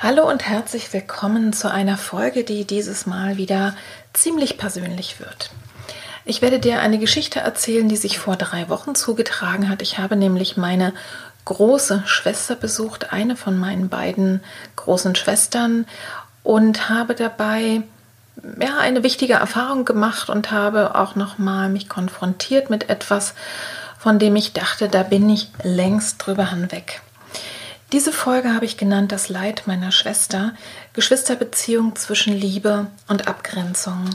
Hallo und herzlich willkommen zu einer Folge, die dieses Mal wieder ziemlich persönlich wird. Ich werde dir eine Geschichte erzählen, die sich vor drei Wochen zugetragen hat. Ich habe nämlich meine große Schwester besucht, eine von meinen beiden großen Schwestern, und habe dabei ja, eine wichtige Erfahrung gemacht und habe auch nochmal mich konfrontiert mit etwas, von dem ich dachte, da bin ich längst drüber hinweg. Diese Folge habe ich genannt Das Leid meiner Schwester, Geschwisterbeziehung zwischen Liebe und Abgrenzung.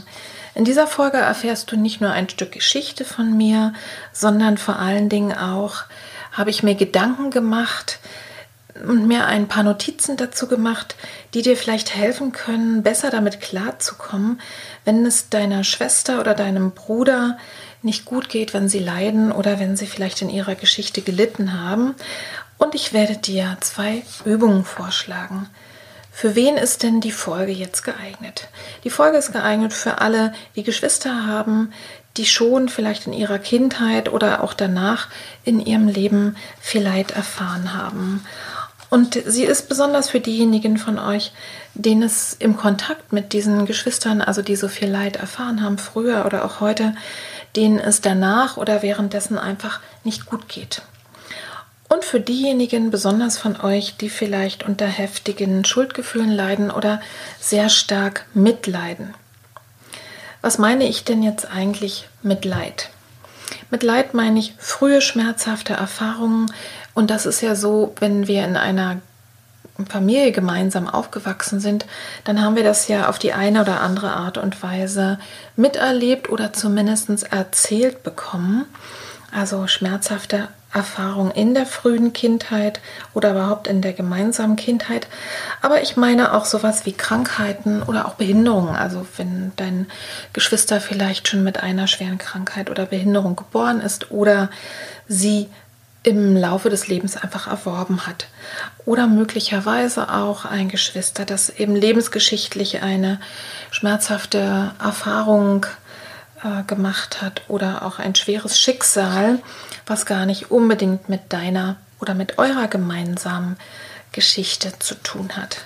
In dieser Folge erfährst du nicht nur ein Stück Geschichte von mir, sondern vor allen Dingen auch habe ich mir Gedanken gemacht und mir ein paar Notizen dazu gemacht, die dir vielleicht helfen können, besser damit klarzukommen, wenn es deiner Schwester oder deinem Bruder nicht gut geht, wenn sie leiden oder wenn sie vielleicht in ihrer Geschichte gelitten haben und ich werde dir zwei Übungen vorschlagen. Für wen ist denn die Folge jetzt geeignet? Die Folge ist geeignet für alle, die Geschwister haben, die schon vielleicht in ihrer Kindheit oder auch danach in ihrem Leben viel Leid erfahren haben. Und sie ist besonders für diejenigen von euch, denen es im Kontakt mit diesen Geschwistern, also die so viel Leid erfahren haben, früher oder auch heute, denen es danach oder währenddessen einfach nicht gut geht. Und für diejenigen besonders von euch, die vielleicht unter heftigen Schuldgefühlen leiden oder sehr stark mitleiden. Was meine ich denn jetzt eigentlich mit Leid? Mit Leid meine ich frühe schmerzhafte Erfahrungen. Und das ist ja so, wenn wir in einer Familie gemeinsam aufgewachsen sind, dann haben wir das ja auf die eine oder andere Art und Weise miterlebt oder zumindest erzählt bekommen. Also schmerzhafte Erfahrung in der frühen Kindheit oder überhaupt in der gemeinsamen Kindheit. Aber ich meine auch sowas wie Krankheiten oder auch Behinderungen. Also wenn dein Geschwister vielleicht schon mit einer schweren Krankheit oder Behinderung geboren ist oder sie im Laufe des Lebens einfach erworben hat. Oder möglicherweise auch ein Geschwister, das eben lebensgeschichtlich eine schmerzhafte Erfahrung äh, gemacht hat oder auch ein schweres Schicksal, was gar nicht unbedingt mit deiner oder mit eurer gemeinsamen Geschichte zu tun hat.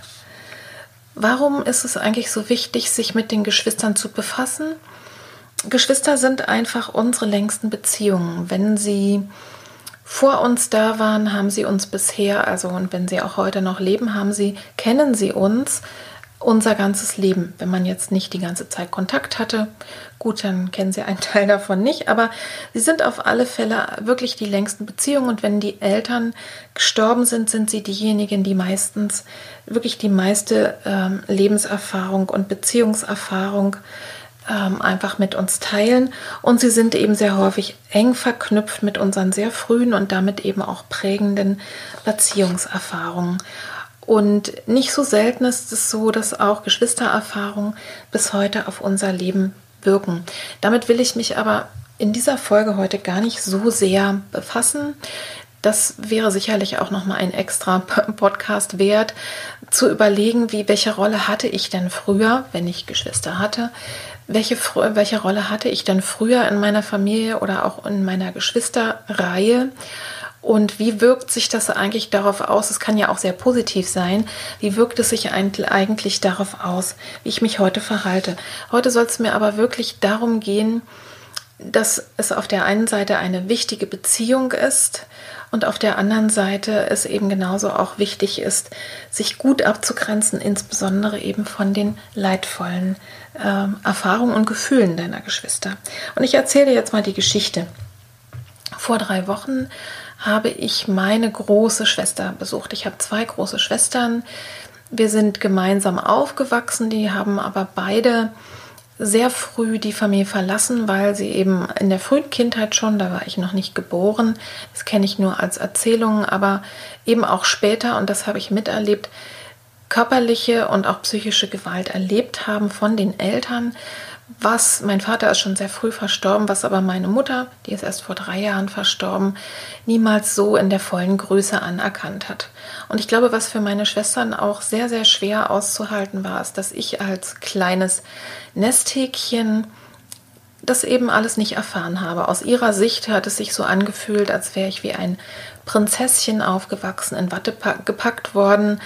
Warum ist es eigentlich so wichtig, sich mit den Geschwistern zu befassen? Geschwister sind einfach unsere längsten Beziehungen. Wenn sie vor uns da waren, haben sie uns bisher, also und wenn sie auch heute noch leben, haben sie, kennen sie uns unser ganzes Leben. Wenn man jetzt nicht die ganze Zeit Kontakt hatte, gut, dann kennen Sie einen Teil davon nicht, aber sie sind auf alle Fälle wirklich die längsten Beziehungen und wenn die Eltern gestorben sind, sind sie diejenigen, die meistens wirklich die meiste ähm, Lebenserfahrung und Beziehungserfahrung ähm, einfach mit uns teilen und sie sind eben sehr häufig eng verknüpft mit unseren sehr frühen und damit eben auch prägenden Beziehungserfahrungen. Und nicht so selten ist es so, dass auch Geschwistererfahrungen bis heute auf unser Leben wirken. Damit will ich mich aber in dieser Folge heute gar nicht so sehr befassen. Das wäre sicherlich auch noch mal ein extra Podcast wert, zu überlegen, wie welche Rolle hatte ich denn früher, wenn ich Geschwister hatte, welche, welche Rolle hatte ich denn früher in meiner Familie oder auch in meiner Geschwisterreihe und wie wirkt sich das eigentlich darauf aus? Es kann ja auch sehr positiv sein. Wie wirkt es sich eigentlich darauf aus, wie ich mich heute verhalte? Heute soll es mir aber wirklich darum gehen, dass es auf der einen Seite eine wichtige Beziehung ist, und auf der anderen Seite es eben genauso auch wichtig ist, sich gut abzugrenzen, insbesondere eben von den leidvollen äh, Erfahrungen und Gefühlen deiner Geschwister. Und ich erzähle jetzt mal die Geschichte. Vor drei Wochen habe ich meine große Schwester besucht. Ich habe zwei große Schwestern. Wir sind gemeinsam aufgewachsen, die haben aber beide sehr früh die Familie verlassen, weil sie eben in der frühen Kindheit schon, da war ich noch nicht geboren, das kenne ich nur als Erzählungen, aber eben auch später, und das habe ich miterlebt, körperliche und auch psychische Gewalt erlebt haben von den Eltern was, mein Vater ist schon sehr früh verstorben, was aber meine Mutter, die ist erst vor drei Jahren verstorben, niemals so in der vollen Größe anerkannt hat. Und ich glaube, was für meine Schwestern auch sehr, sehr schwer auszuhalten war, ist, dass ich als kleines Nesthäkchen das eben alles nicht erfahren habe. Aus ihrer Sicht hat es sich so angefühlt, als wäre ich wie ein Prinzesschen aufgewachsen, in Watte gepackt worden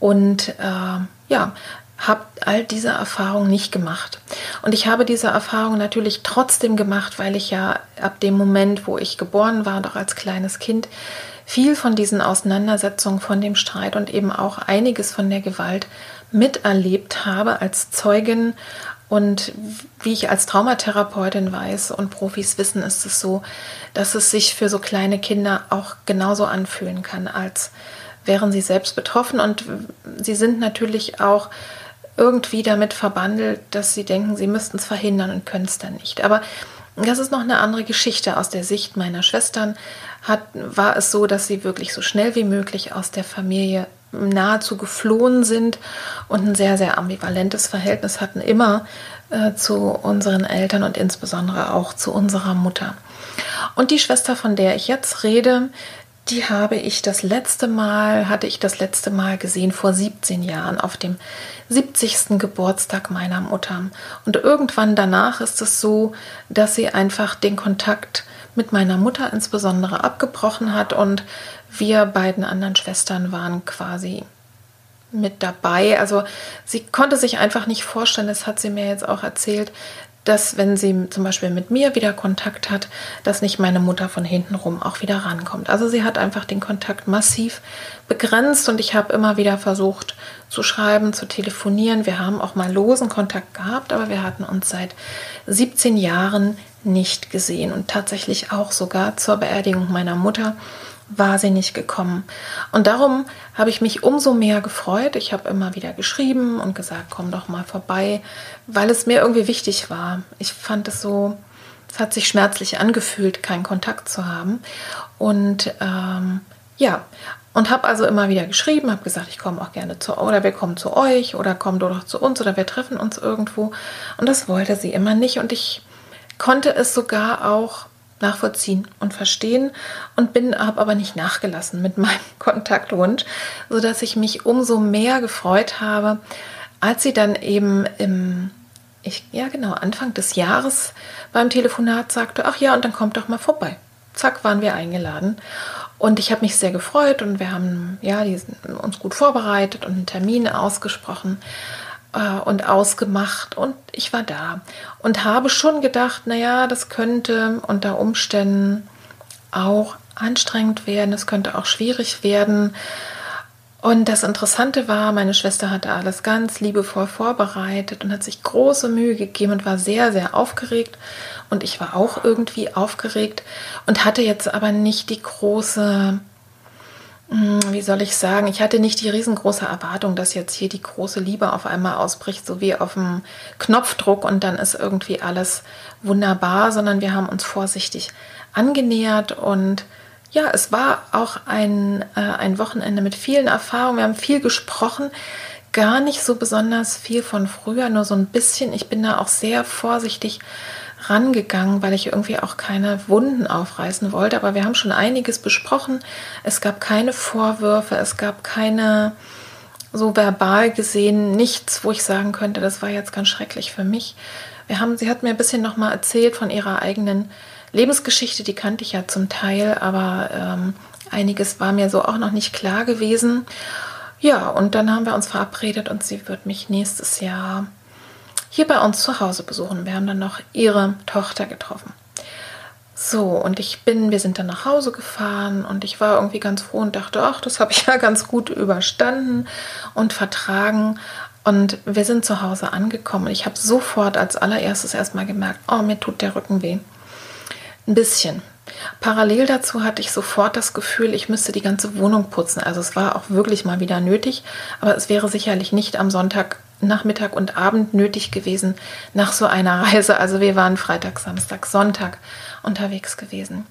und äh, ja, habe all diese Erfahrungen nicht gemacht. Und ich habe diese Erfahrung natürlich trotzdem gemacht, weil ich ja ab dem Moment, wo ich geboren war auch als kleines Kind, viel von diesen Auseinandersetzungen, von dem Streit und eben auch einiges von der Gewalt miterlebt habe als Zeugin. Und wie ich als Traumatherapeutin weiß und Profis wissen, ist es so, dass es sich für so kleine Kinder auch genauso anfühlen kann, als wären sie selbst betroffen. Und sie sind natürlich auch irgendwie damit verbandelt, dass sie denken, sie müssten es verhindern und können es dann nicht. Aber das ist noch eine andere Geschichte. Aus der Sicht meiner Schwestern hat, war es so, dass sie wirklich so schnell wie möglich aus der Familie nahezu geflohen sind und ein sehr, sehr ambivalentes Verhältnis hatten, immer äh, zu unseren Eltern und insbesondere auch zu unserer Mutter. Und die Schwester, von der ich jetzt rede, die habe ich das letzte Mal, hatte ich das letzte Mal gesehen vor 17 Jahren auf dem 70. Geburtstag meiner Mutter. Und irgendwann danach ist es so, dass sie einfach den Kontakt mit meiner Mutter insbesondere abgebrochen hat und wir beiden anderen Schwestern waren quasi mit dabei. Also sie konnte sich einfach nicht vorstellen, das hat sie mir jetzt auch erzählt, dass wenn sie zum Beispiel mit mir wieder Kontakt hat, dass nicht meine Mutter von hinten rum auch wieder rankommt. Also sie hat einfach den Kontakt massiv begrenzt und ich habe immer wieder versucht zu schreiben, zu telefonieren. Wir haben auch mal losen Kontakt gehabt, aber wir hatten uns seit 17 Jahren nicht gesehen und tatsächlich auch sogar zur Beerdigung meiner Mutter war sie nicht gekommen. Und darum habe ich mich umso mehr gefreut. Ich habe immer wieder geschrieben und gesagt, komm doch mal vorbei, weil es mir irgendwie wichtig war. Ich fand es so, es hat sich schmerzlich angefühlt, keinen Kontakt zu haben. Und ähm, ja, und habe also immer wieder geschrieben, habe gesagt, ich komme auch gerne zu, oder wir kommen zu euch, oder komm doch zu uns, oder wir treffen uns irgendwo. Und das wollte sie immer nicht. Und ich konnte es sogar auch nachvollziehen und verstehen und bin habe aber nicht nachgelassen mit meinem Kontaktwunsch, so dass ich mich umso mehr gefreut habe, als sie dann eben im ich, ja genau Anfang des Jahres beim Telefonat sagte, ach ja und dann kommt doch mal vorbei. Zack waren wir eingeladen und ich habe mich sehr gefreut und wir haben ja die, uns gut vorbereitet und einen Termin ausgesprochen und ausgemacht und ich war da und habe schon gedacht, naja, das könnte unter Umständen auch anstrengend werden, es könnte auch schwierig werden. Und das Interessante war, meine Schwester hatte alles ganz liebevoll vorbereitet und hat sich große Mühe gegeben und war sehr, sehr aufgeregt. Und ich war auch irgendwie aufgeregt und hatte jetzt aber nicht die große wie soll ich sagen, ich hatte nicht die riesengroße Erwartung, dass jetzt hier die große Liebe auf einmal ausbricht, so wie auf dem Knopfdruck und dann ist irgendwie alles wunderbar, sondern wir haben uns vorsichtig angenähert und ja, es war auch ein, äh, ein Wochenende mit vielen Erfahrungen. Wir haben viel gesprochen, gar nicht so besonders viel von früher, nur so ein bisschen. Ich bin da auch sehr vorsichtig rangegangen, weil ich irgendwie auch keine Wunden aufreißen wollte. Aber wir haben schon einiges besprochen. Es gab keine Vorwürfe, es gab keine, so verbal gesehen, nichts, wo ich sagen könnte, das war jetzt ganz schrecklich für mich. Wir haben, sie hat mir ein bisschen nochmal erzählt von ihrer eigenen Lebensgeschichte, die kannte ich ja zum Teil, aber ähm, einiges war mir so auch noch nicht klar gewesen. Ja, und dann haben wir uns verabredet und sie wird mich nächstes Jahr hier bei uns zu Hause besuchen. Wir haben dann noch ihre Tochter getroffen. So, und ich bin, wir sind dann nach Hause gefahren und ich war irgendwie ganz froh und dachte, ach, das habe ich ja ganz gut überstanden und vertragen. Und wir sind zu Hause angekommen. Ich habe sofort als allererstes erstmal gemerkt, oh, mir tut der Rücken weh. Ein bisschen. Parallel dazu hatte ich sofort das Gefühl, ich müsste die ganze Wohnung putzen. Also es war auch wirklich mal wieder nötig, aber es wäre sicherlich nicht am Sonntag Nachmittag und Abend nötig gewesen nach so einer Reise. Also wir waren Freitag, Samstag, Sonntag unterwegs gewesen.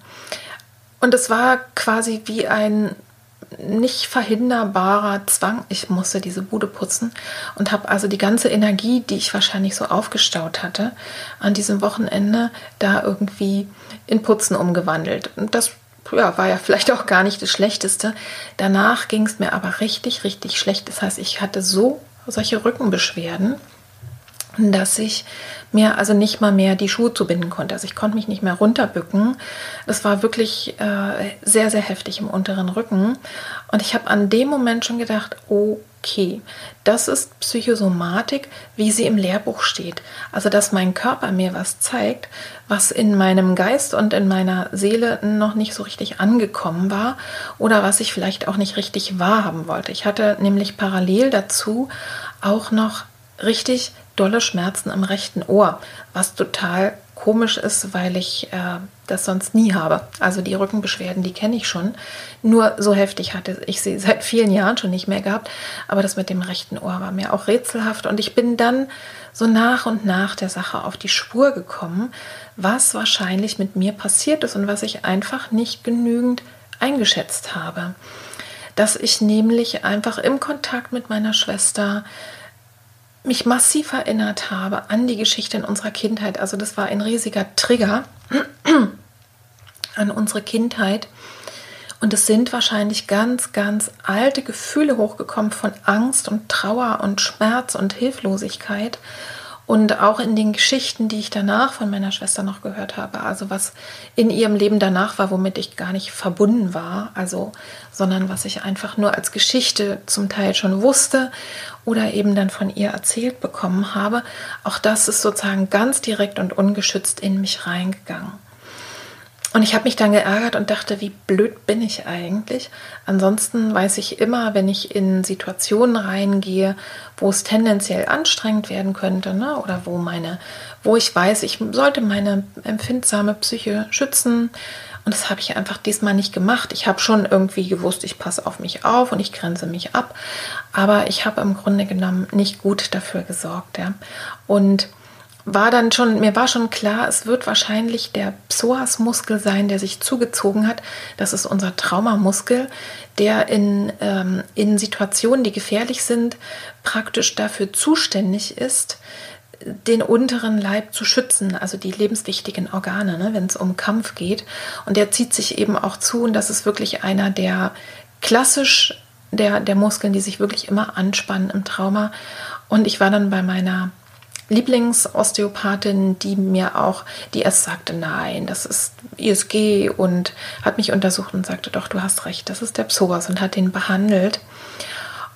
Und es war quasi wie ein nicht verhinderbarer Zwang. Ich musste diese Bude putzen und habe also die ganze Energie, die ich wahrscheinlich so aufgestaut hatte, an diesem Wochenende da irgendwie in Putzen umgewandelt. Und das ja, war ja vielleicht auch gar nicht das Schlechteste. Danach ging es mir aber richtig, richtig schlecht. Das heißt, ich hatte so solche Rückenbeschwerden, dass ich mir also nicht mal mehr die Schuhe zubinden konnte. Also ich konnte mich nicht mehr runterbücken. Das war wirklich äh, sehr, sehr heftig im unteren Rücken. Und ich habe an dem Moment schon gedacht, okay, das ist Psychosomatik, wie sie im Lehrbuch steht. Also dass mein Körper mir was zeigt, was in meinem Geist und in meiner Seele noch nicht so richtig angekommen war oder was ich vielleicht auch nicht richtig wahrhaben wollte. Ich hatte nämlich parallel dazu auch noch richtig dolle Schmerzen im rechten Ohr, was total komisch ist, weil ich äh, das sonst nie habe. Also die Rückenbeschwerden, die kenne ich schon. Nur so heftig hatte ich sie seit vielen Jahren schon nicht mehr gehabt. Aber das mit dem rechten Ohr war mir auch rätselhaft. Und ich bin dann so nach und nach der Sache auf die Spur gekommen, was wahrscheinlich mit mir passiert ist und was ich einfach nicht genügend eingeschätzt habe. Dass ich nämlich einfach im Kontakt mit meiner Schwester mich massiv erinnert habe an die Geschichte in unserer Kindheit. Also das war ein riesiger Trigger an unsere Kindheit. Und es sind wahrscheinlich ganz, ganz alte Gefühle hochgekommen von Angst und Trauer und Schmerz und Hilflosigkeit. Und auch in den Geschichten, die ich danach von meiner Schwester noch gehört habe, also was in ihrem Leben danach war, womit ich gar nicht verbunden war, also, sondern was ich einfach nur als Geschichte zum Teil schon wusste oder eben dann von ihr erzählt bekommen habe, auch das ist sozusagen ganz direkt und ungeschützt in mich reingegangen. Und ich habe mich dann geärgert und dachte, wie blöd bin ich eigentlich? Ansonsten weiß ich immer, wenn ich in Situationen reingehe, wo es tendenziell anstrengend werden könnte, ne? oder wo meine, wo ich weiß, ich sollte meine empfindsame Psyche schützen. Und das habe ich einfach diesmal nicht gemacht. Ich habe schon irgendwie gewusst, ich passe auf mich auf und ich grenze mich ab. Aber ich habe im Grunde genommen nicht gut dafür gesorgt. Ja? Und war dann schon, mir war schon klar, es wird wahrscheinlich der Psoasmuskel sein, der sich zugezogen hat. Das ist unser Traumamuskel, der in, ähm, in Situationen, die gefährlich sind, praktisch dafür zuständig ist, den unteren Leib zu schützen, also die lebenswichtigen Organe, ne, wenn es um Kampf geht. Und der zieht sich eben auch zu und das ist wirklich einer der klassisch der, der Muskeln, die sich wirklich immer anspannen im Trauma. Und ich war dann bei meiner Lieblingsosteopathin, die mir auch, die erst sagte, nein, das ist ISG und hat mich untersucht und sagte, doch, du hast recht, das ist der Psoas und hat den behandelt.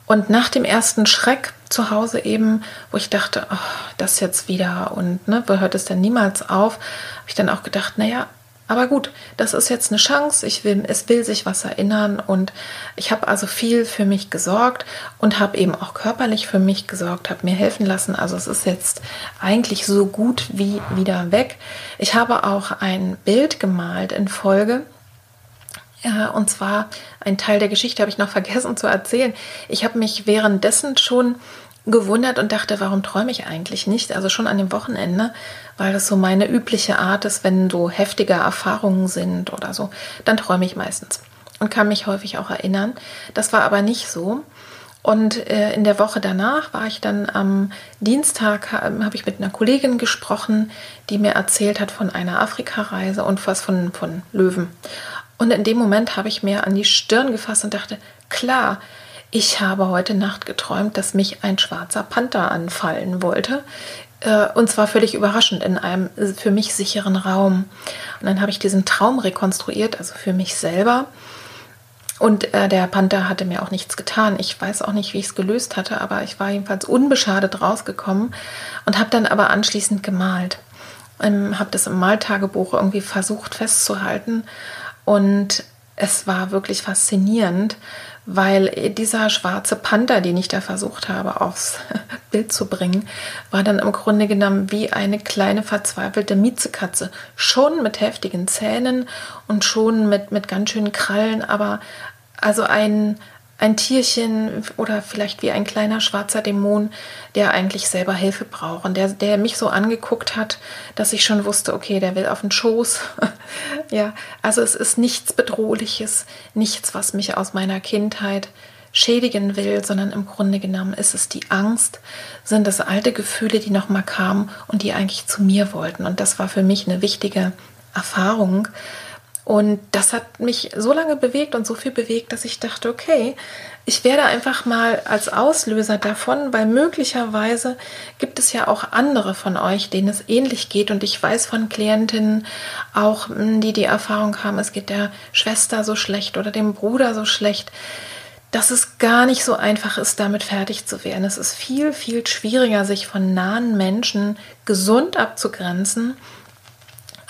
Und nach dem ersten Schreck zu Hause eben, wo ich dachte, oh, das jetzt wieder und ne, wo hört es denn niemals auf, habe ich dann auch gedacht, naja, aber gut, das ist jetzt eine Chance. Ich will, es will sich was erinnern und ich habe also viel für mich gesorgt und habe eben auch körperlich für mich gesorgt, habe mir helfen lassen. Also es ist jetzt eigentlich so gut wie wieder weg. Ich habe auch ein Bild gemalt in Folge. Ja, und zwar ein Teil der Geschichte habe ich noch vergessen zu erzählen. Ich habe mich währenddessen schon gewundert und dachte, warum träume ich eigentlich nicht? Also schon an dem Wochenende, weil das so meine übliche Art ist, wenn so heftige Erfahrungen sind oder so, dann träume ich meistens und kann mich häufig auch erinnern. Das war aber nicht so. Und äh, in der Woche danach war ich dann am Dienstag, habe hab ich mit einer Kollegin gesprochen, die mir erzählt hat von einer Afrikareise und was von, von Löwen. Und in dem Moment habe ich mir an die Stirn gefasst und dachte, klar, ich habe heute Nacht geträumt, dass mich ein schwarzer Panther anfallen wollte. Äh, und zwar völlig überraschend in einem für mich sicheren Raum. Und dann habe ich diesen Traum rekonstruiert, also für mich selber. Und äh, der Panther hatte mir auch nichts getan. Ich weiß auch nicht, wie ich es gelöst hatte, aber ich war jedenfalls unbeschadet rausgekommen und habe dann aber anschließend gemalt. ähm, habe das im Maltagebuch irgendwie versucht festzuhalten und es war wirklich faszinierend, weil dieser schwarze Panther, den ich da versucht habe aufs Bild zu bringen, war dann im Grunde genommen wie eine kleine verzweifelte Miezekatze. Schon mit heftigen Zähnen und schon mit, mit ganz schönen Krallen, aber also ein, ein Tierchen oder vielleicht wie ein kleiner schwarzer Dämon, der eigentlich selber Hilfe braucht und der, der mich so angeguckt hat, dass ich schon wusste, okay, der will auf den Schoß. ja, also es ist nichts Bedrohliches, nichts, was mich aus meiner Kindheit schädigen will, sondern im Grunde genommen ist es die Angst, sind es alte Gefühle, die nochmal kamen und die eigentlich zu mir wollten. Und das war für mich eine wichtige Erfahrung, und das hat mich so lange bewegt und so viel bewegt, dass ich dachte, okay, ich werde einfach mal als Auslöser davon, weil möglicherweise gibt es ja auch andere von euch, denen es ähnlich geht. Und ich weiß von Klientinnen auch, hm, die die Erfahrung haben, es geht der Schwester so schlecht oder dem Bruder so schlecht, dass es gar nicht so einfach ist, damit fertig zu werden. Es ist viel, viel schwieriger, sich von nahen Menschen gesund abzugrenzen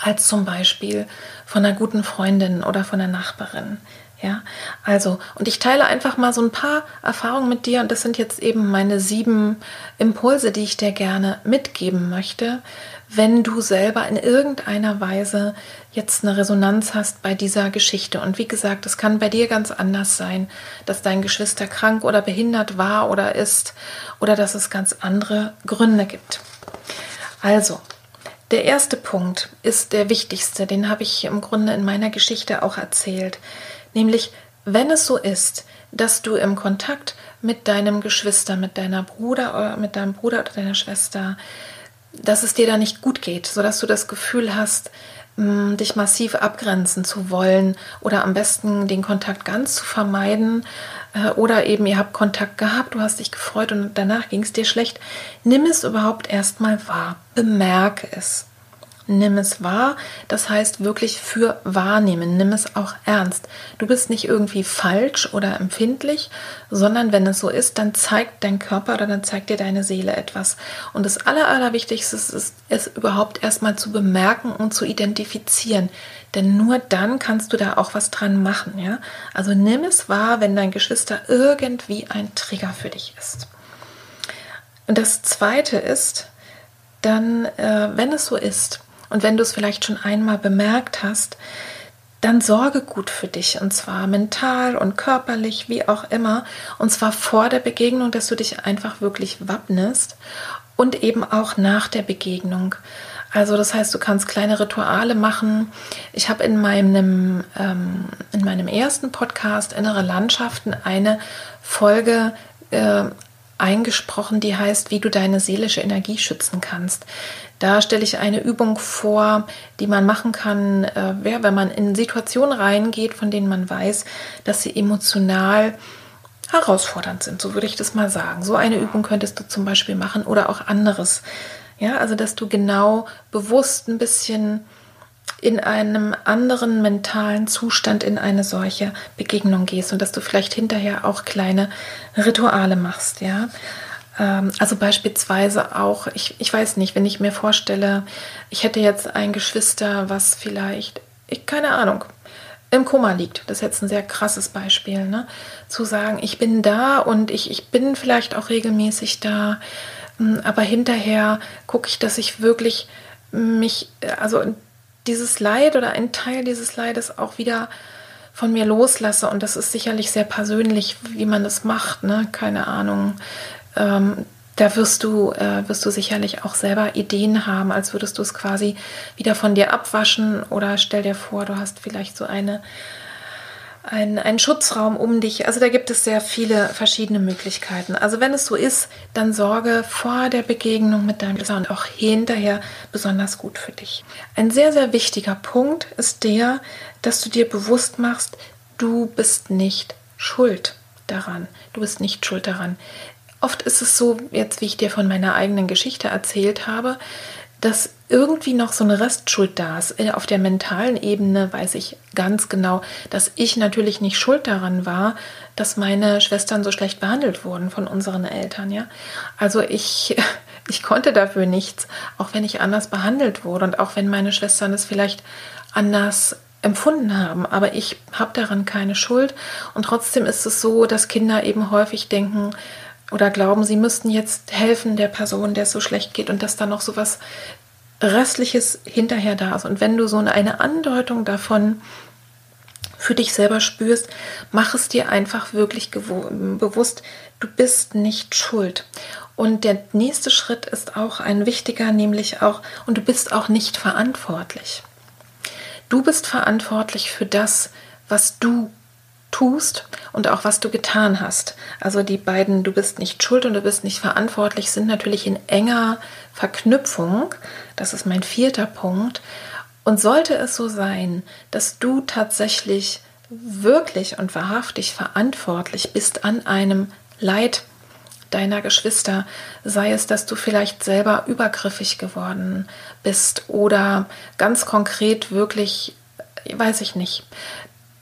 als zum Beispiel von einer guten Freundin oder von einer Nachbarin. Ja, also, und ich teile einfach mal so ein paar Erfahrungen mit dir und das sind jetzt eben meine sieben Impulse, die ich dir gerne mitgeben möchte, wenn du selber in irgendeiner Weise jetzt eine Resonanz hast bei dieser Geschichte. Und wie gesagt, es kann bei dir ganz anders sein, dass dein Geschwister krank oder behindert war oder ist oder dass es ganz andere Gründe gibt. Also, der erste Punkt ist der wichtigste, den habe ich im Grunde in meiner Geschichte auch erzählt, nämlich wenn es so ist, dass du im Kontakt mit deinem Geschwister, mit deiner Bruder oder mit deinem Bruder oder deiner Schwester, dass es dir da nicht gut geht, sodass du das Gefühl hast, mm, dich massiv abgrenzen zu wollen oder am besten den Kontakt ganz zu vermeiden äh, oder eben ihr habt Kontakt gehabt, du hast dich gefreut und danach ging es dir schlecht, nimm es überhaupt erstmal wahr, bemerke es. Nimm es wahr, das heißt wirklich für wahrnehmen, nimm es auch ernst. Du bist nicht irgendwie falsch oder empfindlich, sondern wenn es so ist, dann zeigt dein Körper oder dann zeigt dir deine Seele etwas. Und das Aller, Allerwichtigste ist es überhaupt erstmal zu bemerken und zu identifizieren. Denn nur dann kannst du da auch was dran machen. Ja? Also nimm es wahr, wenn dein Geschwister irgendwie ein Trigger für dich ist. Und das Zweite ist, dann, äh, wenn es so ist, und wenn du es vielleicht schon einmal bemerkt hast, dann sorge gut für dich und zwar mental und körperlich, wie auch immer. Und zwar vor der Begegnung, dass du dich einfach wirklich wappnest und eben auch nach der Begegnung. Also das heißt, du kannst kleine Rituale machen. Ich habe in meinem, ähm, in meinem ersten Podcast Innere Landschaften eine Folge äh, eingesprochen, die heißt, wie du deine seelische Energie schützen kannst. Da stelle ich eine Übung vor, die man machen kann, äh, wenn man in Situationen reingeht, von denen man weiß, dass sie emotional herausfordernd sind. So würde ich das mal sagen. So eine Übung könntest du zum Beispiel machen oder auch anderes. Ja, also dass du genau bewusst ein bisschen in einem anderen mentalen Zustand in eine solche Begegnung gehst und dass du vielleicht hinterher auch kleine Rituale machst, ja. Ähm, also beispielsweise auch, ich, ich weiß nicht, wenn ich mir vorstelle, ich hätte jetzt ein Geschwister, was vielleicht, ich keine Ahnung, im Koma liegt. Das ist jetzt ein sehr krasses Beispiel, ne? Zu sagen, ich bin da und ich, ich bin vielleicht auch regelmäßig da, aber hinterher gucke ich, dass ich wirklich mich, also dieses Leid oder ein Teil dieses Leides auch wieder von mir loslasse. Und das ist sicherlich sehr persönlich, wie man das macht, ne? Keine Ahnung. Ähm, da wirst du, äh, wirst du sicherlich auch selber Ideen haben, als würdest du es quasi wieder von dir abwaschen oder stell dir vor, du hast vielleicht so eine ein, ein Schutzraum um dich. Also da gibt es sehr viele verschiedene Möglichkeiten. Also wenn es so ist, dann sorge vor der Begegnung mit deinem und auch hinterher besonders gut für dich. Ein sehr, sehr wichtiger Punkt ist der, dass du dir bewusst machst, du bist nicht schuld daran. Du bist nicht schuld daran. Oft ist es so, jetzt wie ich dir von meiner eigenen Geschichte erzählt habe, dass irgendwie noch so eine Restschuld da ist. Äh, auf der mentalen Ebene weiß ich ganz genau, dass ich natürlich nicht schuld daran war, dass meine Schwestern so schlecht behandelt wurden von unseren Eltern. Ja, also ich Ich konnte dafür nichts, auch wenn ich anders behandelt wurde und auch wenn meine Schwestern es vielleicht anders empfunden haben. Aber ich habe daran keine Schuld. Und trotzdem ist es so, dass Kinder eben häufig denken oder glauben, sie müssten jetzt helfen der Person, der es so schlecht geht und dass da noch so was Restliches hinterher da ist. Und wenn du so eine Andeutung davon für dich selber spürst, mach es dir einfach wirklich bewusst, du bist nicht schuld. Und der nächste Schritt ist auch ein wichtiger, nämlich auch, und du bist auch nicht verantwortlich. Du bist verantwortlich für das, was du tust und auch was du getan hast. Also die beiden, du bist nicht schuld und du bist nicht verantwortlich, sind natürlich in enger Verknüpfung. Das ist mein vierter Punkt. Und sollte es so sein, dass du tatsächlich wirklich und wahrhaftig verantwortlich bist an einem Leid deiner Geschwister, sei es, dass du vielleicht selber übergriffig geworden bist oder ganz konkret wirklich, weiß ich nicht,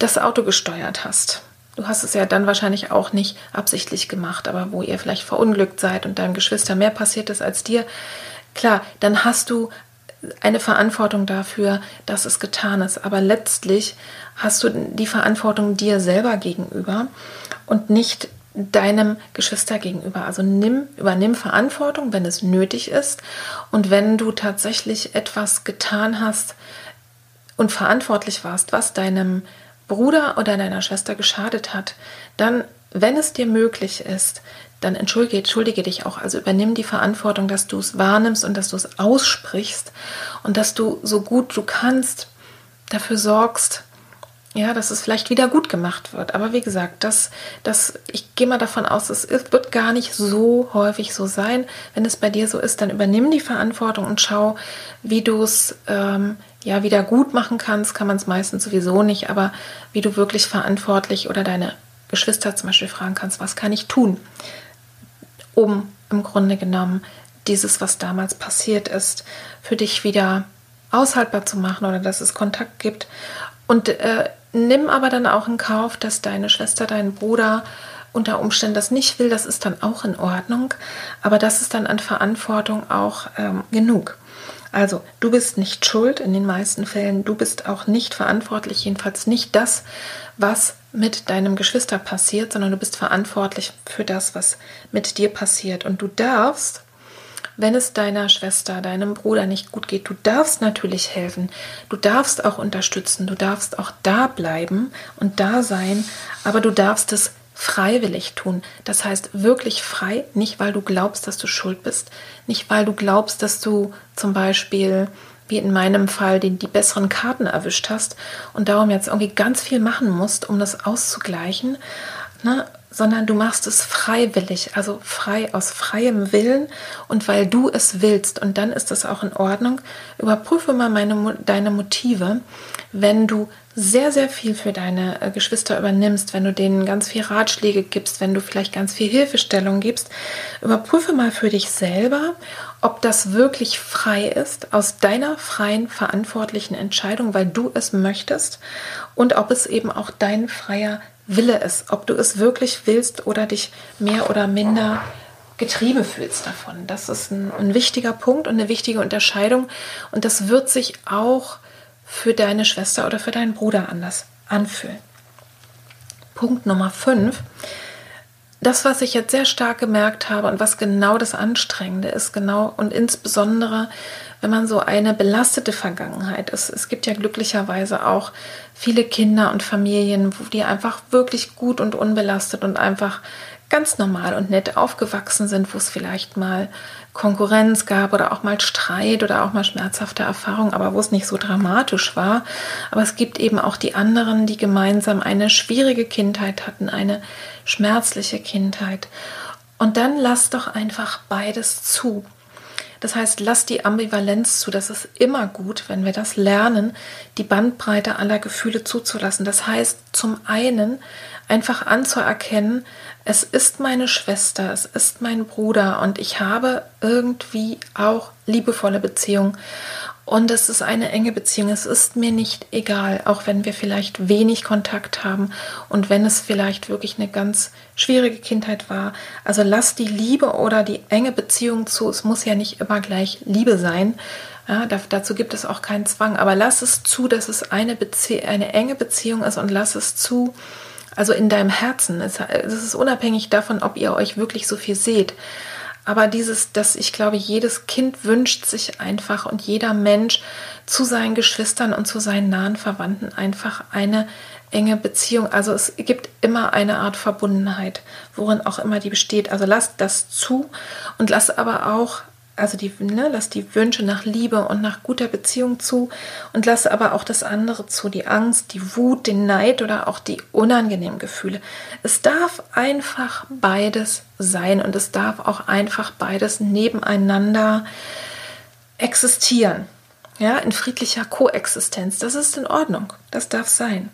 das Auto gesteuert hast. Du hast es ja dann wahrscheinlich auch nicht absichtlich gemacht, aber wo ihr vielleicht verunglückt seid und deinem Geschwister mehr passiert ist als dir, klar, dann hast du eine Verantwortung dafür, dass es getan ist. Aber letztlich hast du die Verantwortung dir selber gegenüber und nicht deinem Geschwister gegenüber. Also nimm, übernimm Verantwortung, wenn es nötig ist. Und wenn du tatsächlich etwas getan hast und verantwortlich warst, was deinem Bruder oder deiner Schwester geschadet hat, dann, wenn es dir möglich ist, dann entschuldige, entschuldige dich auch. Also übernimm die Verantwortung, dass du es wahrnimmst und dass du es aussprichst und dass du so gut du kannst dafür sorgst, ja, dass es vielleicht wieder gut gemacht wird. Aber wie gesagt, das, das, ich gehe mal davon aus, es wird gar nicht so häufig so sein. Wenn es bei dir so ist, dann übernimm die Verantwortung und schau, wie du es ähm, ja wieder gut machen kannst. Kann man es meistens sowieso nicht, aber wie du wirklich verantwortlich oder deine Geschwister zum Beispiel fragen kannst, was kann ich tun? um im Grunde genommen dieses, was damals passiert ist, für dich wieder aushaltbar zu machen oder dass es Kontakt gibt. Und äh, nimm aber dann auch in Kauf, dass deine Schwester, dein Bruder unter Umständen das nicht will, das ist dann auch in Ordnung, aber das ist dann an Verantwortung auch ähm, genug. Also, du bist nicht schuld in den meisten Fällen, du bist auch nicht verantwortlich, jedenfalls nicht das, was mit deinem Geschwister passiert, sondern du bist verantwortlich für das, was mit dir passiert. Und du darfst, wenn es deiner Schwester, deinem Bruder nicht gut geht, du darfst natürlich helfen, du darfst auch unterstützen, du darfst auch da bleiben und da sein, aber du darfst es freiwillig tun. Das heißt wirklich frei, nicht weil du glaubst, dass du schuld bist, nicht weil du glaubst, dass du zum Beispiel wie in meinem Fall die, die besseren Karten erwischt hast und darum jetzt irgendwie ganz viel machen musst, um das auszugleichen, ne? Sondern du machst es freiwillig, also frei aus freiem Willen und weil du es willst. Und dann ist das auch in Ordnung. Überprüfe mal meine, deine Motive, wenn du sehr, sehr viel für deine äh, Geschwister übernimmst, wenn du denen ganz viel Ratschläge gibst, wenn du vielleicht ganz viel Hilfestellung gibst, überprüfe mal für dich selber, ob das wirklich frei ist, aus deiner freien, verantwortlichen Entscheidung, weil du es möchtest und ob es eben auch dein freier Wille ist, ob du es wirklich willst oder dich mehr oder minder getrieben fühlst davon. Das ist ein, ein wichtiger Punkt und eine wichtige Unterscheidung und das wird sich auch für deine Schwester oder für deinen Bruder anders anfühlen. Punkt Nummer 5. Das, was ich jetzt sehr stark gemerkt habe und was genau das Anstrengende ist, genau und insbesondere, wenn man so eine belastete Vergangenheit ist. Es gibt ja glücklicherweise auch viele Kinder und Familien, wo die einfach wirklich gut und unbelastet und einfach ganz normal und nett aufgewachsen sind, wo es vielleicht mal Konkurrenz gab oder auch mal Streit oder auch mal schmerzhafte Erfahrungen, aber wo es nicht so dramatisch war. Aber es gibt eben auch die anderen, die gemeinsam eine schwierige Kindheit hatten, eine schmerzliche Kindheit. Und dann lass doch einfach beides zu. Das heißt, lass die Ambivalenz zu. Das ist immer gut, wenn wir das lernen, die Bandbreite aller Gefühle zuzulassen. Das heißt, zum einen einfach anzuerkennen, es ist meine Schwester, es ist mein Bruder und ich habe irgendwie auch liebevolle Beziehungen. Und es ist eine enge Beziehung. Es ist mir nicht egal, auch wenn wir vielleicht wenig Kontakt haben und wenn es vielleicht wirklich eine ganz schwierige Kindheit war. Also lass die Liebe oder die enge Beziehung zu. Es muss ja nicht immer gleich Liebe sein. Ja, dazu gibt es auch keinen Zwang. Aber lass es zu, dass es eine, Bezie eine enge Beziehung ist und lass es zu, also in deinem Herzen. Es, es ist unabhängig davon, ob ihr euch wirklich so viel seht. Aber dieses, dass ich glaube, jedes Kind wünscht sich einfach und jeder Mensch zu seinen Geschwistern und zu seinen nahen Verwandten einfach eine enge Beziehung. Also es gibt immer eine Art Verbundenheit, worin auch immer die besteht. Also lasst das zu und lasst aber auch also die, ne, lass die Wünsche nach Liebe und nach guter Beziehung zu und lass aber auch das andere zu, die Angst, die Wut, den Neid oder auch die unangenehmen Gefühle. Es darf einfach beides sein und es darf auch einfach beides nebeneinander existieren. Ja, in friedlicher Koexistenz. Das ist in Ordnung. Das darf sein.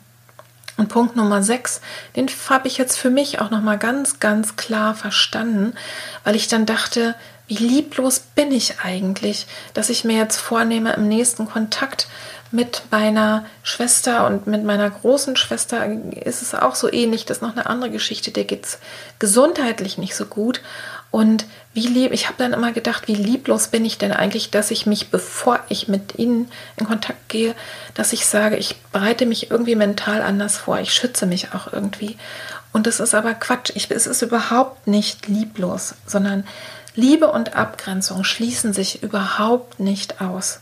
Und Punkt Nummer 6, den habe ich jetzt für mich auch nochmal ganz, ganz klar verstanden, weil ich dann dachte, wie lieblos bin ich eigentlich, dass ich mir jetzt vornehme, im nächsten Kontakt mit meiner Schwester und mit meiner großen Schwester ist es auch so ähnlich. Das ist noch eine andere Geschichte, der geht es gesundheitlich nicht so gut. Und wie lieb, ich habe dann immer gedacht, wie lieblos bin ich denn eigentlich, dass ich mich, bevor ich mit ihnen in Kontakt gehe, dass ich sage, ich bereite mich irgendwie mental anders vor, ich schütze mich auch irgendwie. Und das ist aber Quatsch. Ich, es ist überhaupt nicht lieblos, sondern Liebe und Abgrenzung schließen sich überhaupt nicht aus.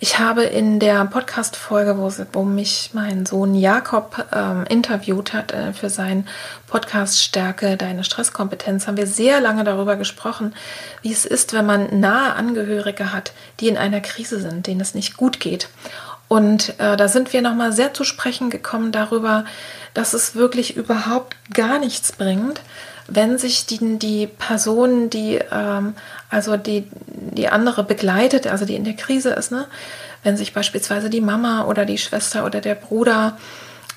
Ich habe in der Podcast-Folge, wo, wo, mich mein Sohn Jakob ähm, interviewt hat äh, für seinen Podcast Stärke deine Stresskompetenz, haben wir sehr lange darüber gesprochen, wie es ist, wenn man nahe Angehörige hat, die in einer Krise sind, denen es nicht gut geht. Und äh, da sind wir nochmal sehr zu sprechen gekommen darüber, dass es wirklich überhaupt gar nichts bringt, wenn sich die, die Person, die ähm, also die, die andere begleitet, also die in der Krise ist, ne, wenn sich beispielsweise die Mama oder die Schwester oder der Bruder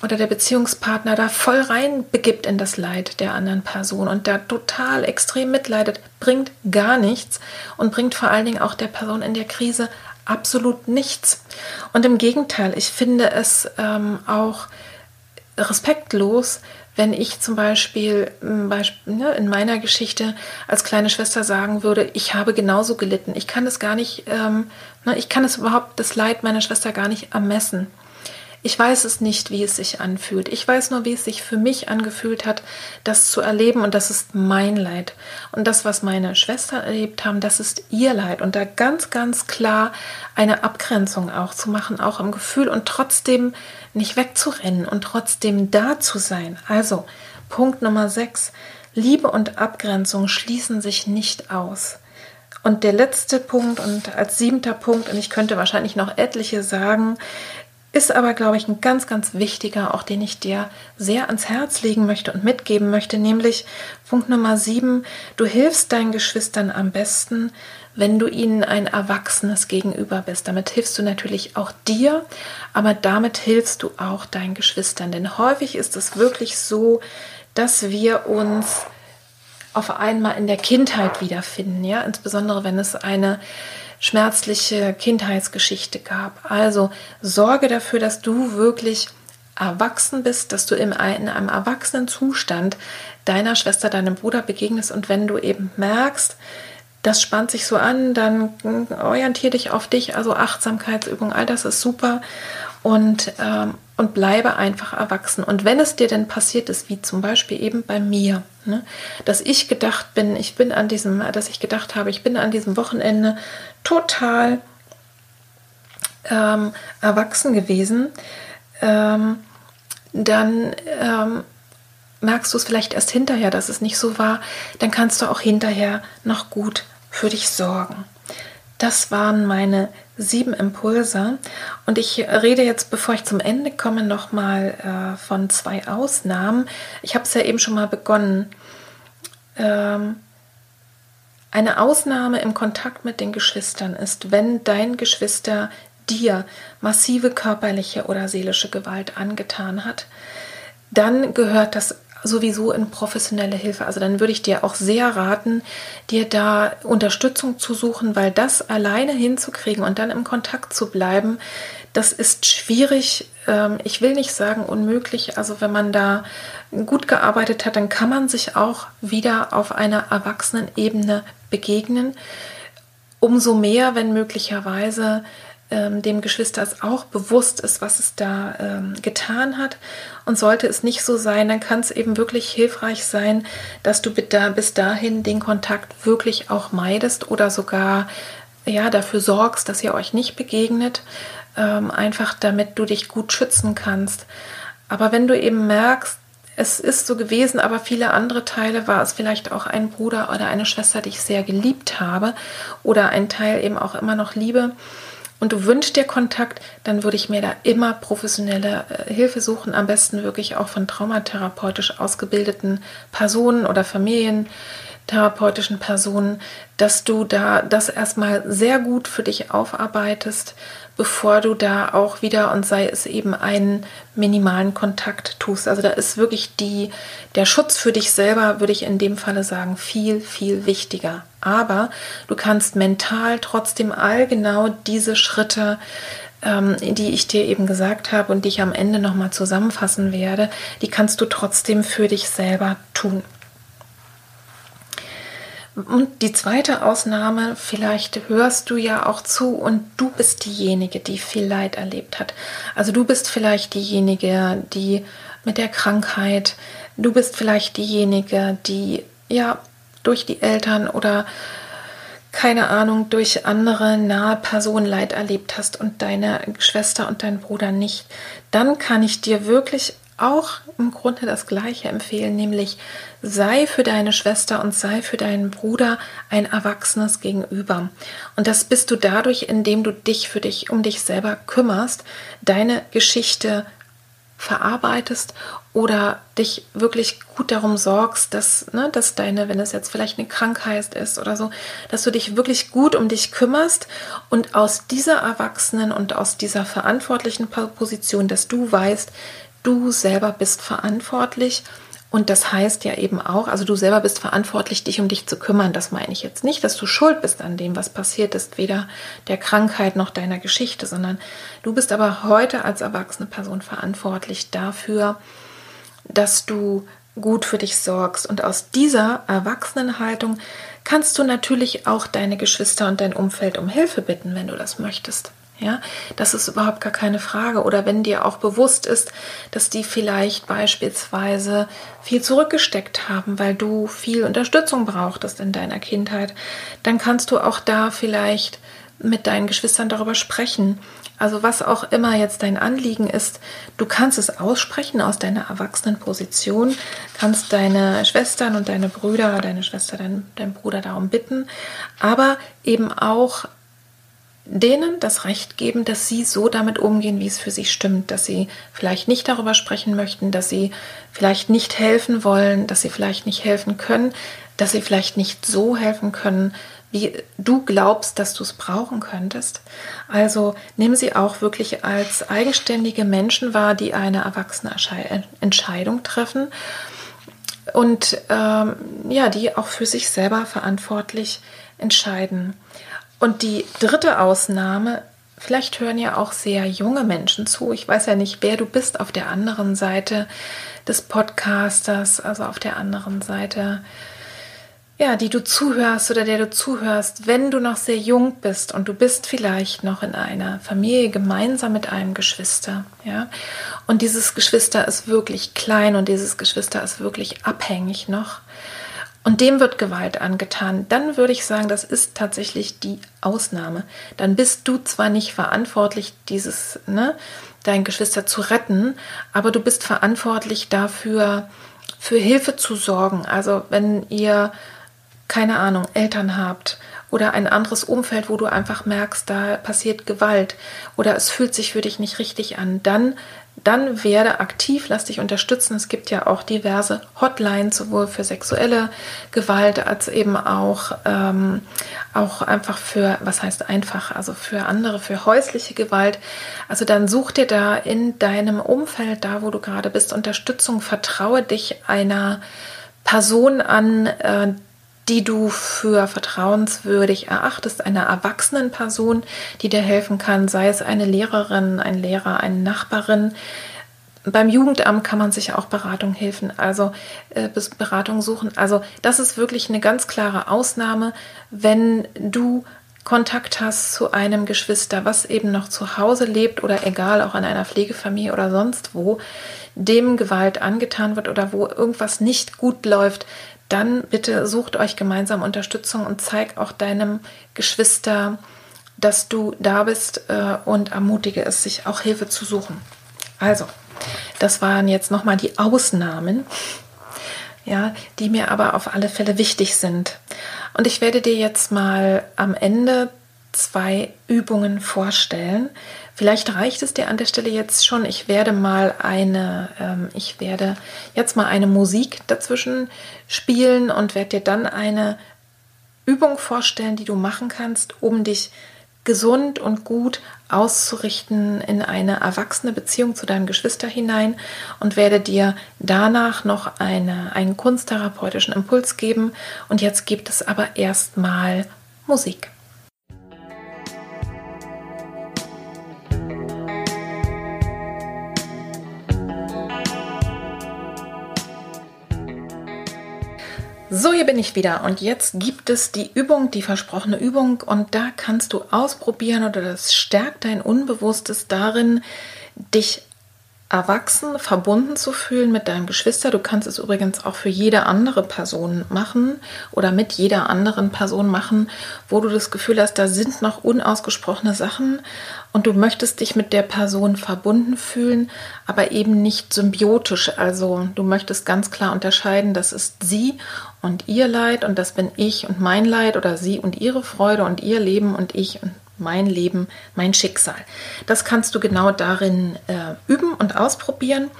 oder der Beziehungspartner da voll rein begibt in das Leid der anderen Person und da total extrem mitleidet, bringt gar nichts und bringt vor allen Dingen auch der Person in der Krise absolut nichts. Und im Gegenteil, ich finde es ähm, auch respektlos, wenn ich zum Beispiel, ne, in meiner Geschichte als kleine Schwester sagen würde, ich habe genauso gelitten. Ich kann es gar nicht, ähm, ne, ich kann es überhaupt, das Leid meiner Schwester gar nicht ermessen. Ich weiß es nicht, wie es sich anfühlt. Ich weiß nur, wie es sich für mich angefühlt hat, das zu erleben. Und das ist mein Leid. Und das, was meine Schwestern erlebt haben, das ist ihr Leid. Und da ganz, ganz klar eine Abgrenzung auch zu machen, auch im Gefühl und trotzdem nicht wegzurennen und trotzdem da zu sein. Also Punkt Nummer 6. Liebe und Abgrenzung schließen sich nicht aus. Und der letzte Punkt und als siebter Punkt, und ich könnte wahrscheinlich noch etliche sagen, ist aber, glaube ich, ein ganz, ganz wichtiger, auch den ich dir sehr ans Herz legen möchte und mitgeben möchte, nämlich Punkt Nummer sieben, du hilfst deinen Geschwistern am besten, wenn du ihnen ein Erwachsenes gegenüber bist. Damit hilfst du natürlich auch dir, aber damit hilfst du auch deinen Geschwistern. Denn häufig ist es wirklich so, dass wir uns auf einmal in der Kindheit wiederfinden, ja, insbesondere wenn es eine schmerzliche Kindheitsgeschichte gab. Also sorge dafür, dass du wirklich erwachsen bist, dass du in einem erwachsenen Zustand deiner Schwester, deinem Bruder begegnest und wenn du eben merkst, das spannt sich so an, dann orientiere dich auf dich, also Achtsamkeitsübung, all das ist super und, ähm, und bleibe einfach erwachsen. Und wenn es dir denn passiert ist, wie zum Beispiel eben bei mir, ne, dass ich gedacht bin, ich bin an diesem, dass ich gedacht habe, ich bin an diesem Wochenende total ähm, erwachsen gewesen, ähm, dann ähm, merkst du es vielleicht erst hinterher, dass es nicht so war, dann kannst du auch hinterher noch gut für dich sorgen. Das waren meine sieben Impulse und ich rede jetzt, bevor ich zum Ende komme, noch mal äh, von zwei Ausnahmen. Ich habe es ja eben schon mal begonnen. Ähm, eine Ausnahme im Kontakt mit den Geschwistern ist, wenn dein Geschwister dir massive körperliche oder seelische Gewalt angetan hat, dann gehört das sowieso in professionelle Hilfe. Also dann würde ich dir auch sehr raten, dir da Unterstützung zu suchen, weil das alleine hinzukriegen und dann im Kontakt zu bleiben, das ist schwierig. Ähm, ich will nicht sagen unmöglich. Also wenn man da gut gearbeitet hat, dann kann man sich auch wieder auf einer Erwachsenenebene begegnen. Umso mehr, wenn möglicherweise ähm, dem Geschwister es auch bewusst ist, was es da ähm, getan hat. Und sollte es nicht so sein, dann kann es eben wirklich hilfreich sein, dass du bis dahin den Kontakt wirklich auch meidest oder sogar ja, dafür sorgst, dass ihr euch nicht begegnet, ähm, einfach damit du dich gut schützen kannst. Aber wenn du eben merkst, es ist so gewesen, aber viele andere Teile war es vielleicht auch ein Bruder oder eine Schwester, die ich sehr geliebt habe oder ein Teil eben auch immer noch liebe, und du wünschst dir Kontakt, dann würde ich mir da immer professionelle äh, Hilfe suchen, am besten wirklich auch von traumatherapeutisch ausgebildeten Personen oder familientherapeutischen Personen, dass du da das erstmal sehr gut für dich aufarbeitest, bevor du da auch wieder und sei es eben einen minimalen Kontakt tust. Also da ist wirklich die, der Schutz für dich selber, würde ich in dem Falle sagen, viel, viel wichtiger. Aber du kannst mental trotzdem all genau diese Schritte ähm, die ich dir eben gesagt habe und die ich am Ende nochmal zusammenfassen werde, die kannst du trotzdem für dich selber tun. Und die zweite Ausnahme, vielleicht hörst du ja auch zu und du bist diejenige, die viel Leid erlebt hat. Also du bist vielleicht diejenige, die mit der Krankheit, du bist vielleicht diejenige, die ja durch die Eltern oder keine Ahnung, durch andere nahe Personen Leid erlebt hast und deine Schwester und dein Bruder nicht, dann kann ich dir wirklich auch im Grunde das Gleiche empfehlen, nämlich sei für deine Schwester und sei für deinen Bruder ein Erwachsenes gegenüber. Und das bist du dadurch, indem du dich für dich um dich selber kümmerst, deine Geschichte verarbeitest oder dich wirklich gut darum sorgst, dass, ne, dass deine, wenn es jetzt vielleicht eine Krankheit ist oder so, dass du dich wirklich gut um dich kümmerst und aus dieser Erwachsenen und aus dieser verantwortlichen Position, dass du weißt, du selber bist verantwortlich. Und das heißt ja eben auch, also du selber bist verantwortlich, dich um dich zu kümmern. Das meine ich jetzt nicht, dass du schuld bist an dem, was passiert ist, weder der Krankheit noch deiner Geschichte, sondern du bist aber heute als erwachsene Person verantwortlich dafür, dass du gut für dich sorgst. Und aus dieser Erwachsenenhaltung kannst du natürlich auch deine Geschwister und dein Umfeld um Hilfe bitten, wenn du das möchtest. Ja, das ist überhaupt gar keine Frage. Oder wenn dir auch bewusst ist, dass die vielleicht beispielsweise viel zurückgesteckt haben, weil du viel Unterstützung brauchtest in deiner Kindheit, dann kannst du auch da vielleicht mit deinen Geschwistern darüber sprechen. Also was auch immer jetzt dein Anliegen ist, du kannst es aussprechen aus deiner Erwachsenenposition, kannst deine Schwestern und deine Brüder, deine Schwester, dein, dein Bruder darum bitten, aber eben auch denen das Recht geben, dass sie so damit umgehen, wie es für sie stimmt, dass sie vielleicht nicht darüber sprechen möchten, dass sie vielleicht nicht helfen wollen, dass sie vielleicht nicht helfen können, dass sie vielleicht nicht so helfen können, wie du glaubst, dass du es brauchen könntest. Also nimm sie auch wirklich als eigenständige Menschen wahr, die eine erwachsene Entscheidung treffen und ähm, ja, die auch für sich selber verantwortlich entscheiden. Und die dritte Ausnahme, vielleicht hören ja auch sehr junge Menschen zu. Ich weiß ja nicht, wer du bist auf der anderen Seite des Podcasters, also auf der anderen Seite, ja, die du zuhörst oder der du zuhörst, wenn du noch sehr jung bist und du bist vielleicht noch in einer Familie gemeinsam mit einem Geschwister, ja, und dieses Geschwister ist wirklich klein und dieses Geschwister ist wirklich abhängig noch und dem wird Gewalt angetan, dann würde ich sagen, das ist tatsächlich die Ausnahme. Dann bist du zwar nicht verantwortlich, dieses, ne, dein Geschwister zu retten, aber du bist verantwortlich dafür, für Hilfe zu sorgen. Also wenn ihr, keine Ahnung, Eltern habt oder ein anderes Umfeld, wo du einfach merkst, da passiert Gewalt oder es fühlt sich für dich nicht richtig an, dann dann werde aktiv, lass dich unterstützen. Es gibt ja auch diverse Hotlines, sowohl für sexuelle Gewalt als eben auch, ähm, auch einfach für, was heißt einfach, also für andere, für häusliche Gewalt. Also dann such dir da in deinem Umfeld, da wo du gerade bist, Unterstützung, vertraue dich einer Person an, äh, die du für vertrauenswürdig erachtest, einer erwachsenen Person, die dir helfen kann, sei es eine Lehrerin, ein Lehrer, eine Nachbarin. Beim Jugendamt kann man sich auch Beratung helfen, also äh, Beratung suchen. Also das ist wirklich eine ganz klare Ausnahme, wenn du Kontakt hast zu einem Geschwister, was eben noch zu Hause lebt oder egal, auch in einer Pflegefamilie oder sonst wo, dem Gewalt angetan wird oder wo irgendwas nicht gut läuft, dann bitte sucht euch gemeinsam Unterstützung und zeig auch deinem Geschwister, dass du da bist äh, und ermutige es, sich auch Hilfe zu suchen. Also, das waren jetzt nochmal die Ausnahmen, ja, die mir aber auf alle Fälle wichtig sind. Und ich werde dir jetzt mal am Ende zwei Übungen vorstellen, Vielleicht reicht es dir an der Stelle jetzt schon. Ich werde mal eine, ähm, ich werde jetzt mal eine Musik dazwischen spielen und werde dir dann eine Übung vorstellen, die du machen kannst, um dich gesund und gut auszurichten in eine erwachsene Beziehung zu deinem Geschwister hinein und werde dir danach noch eine, einen kunsttherapeutischen Impuls geben. Und jetzt gibt es aber erstmal Musik. So, hier bin ich wieder und jetzt gibt es die Übung, die versprochene Übung und da kannst du ausprobieren oder das stärkt dein Unbewusstes darin, dich erwachsen, verbunden zu fühlen mit deinem Geschwister. Du kannst es übrigens auch für jede andere Person machen oder mit jeder anderen Person machen, wo du das Gefühl hast, da sind noch unausgesprochene Sachen und du möchtest dich mit der Person verbunden fühlen, aber eben nicht symbiotisch. Also du möchtest ganz klar unterscheiden, das ist sie und ihr Leid und das bin ich und mein Leid oder sie und ihre Freude und ihr Leben und ich und mein Leben, mein Schicksal. Das kannst du genau darin äh, üben und ausprobieren.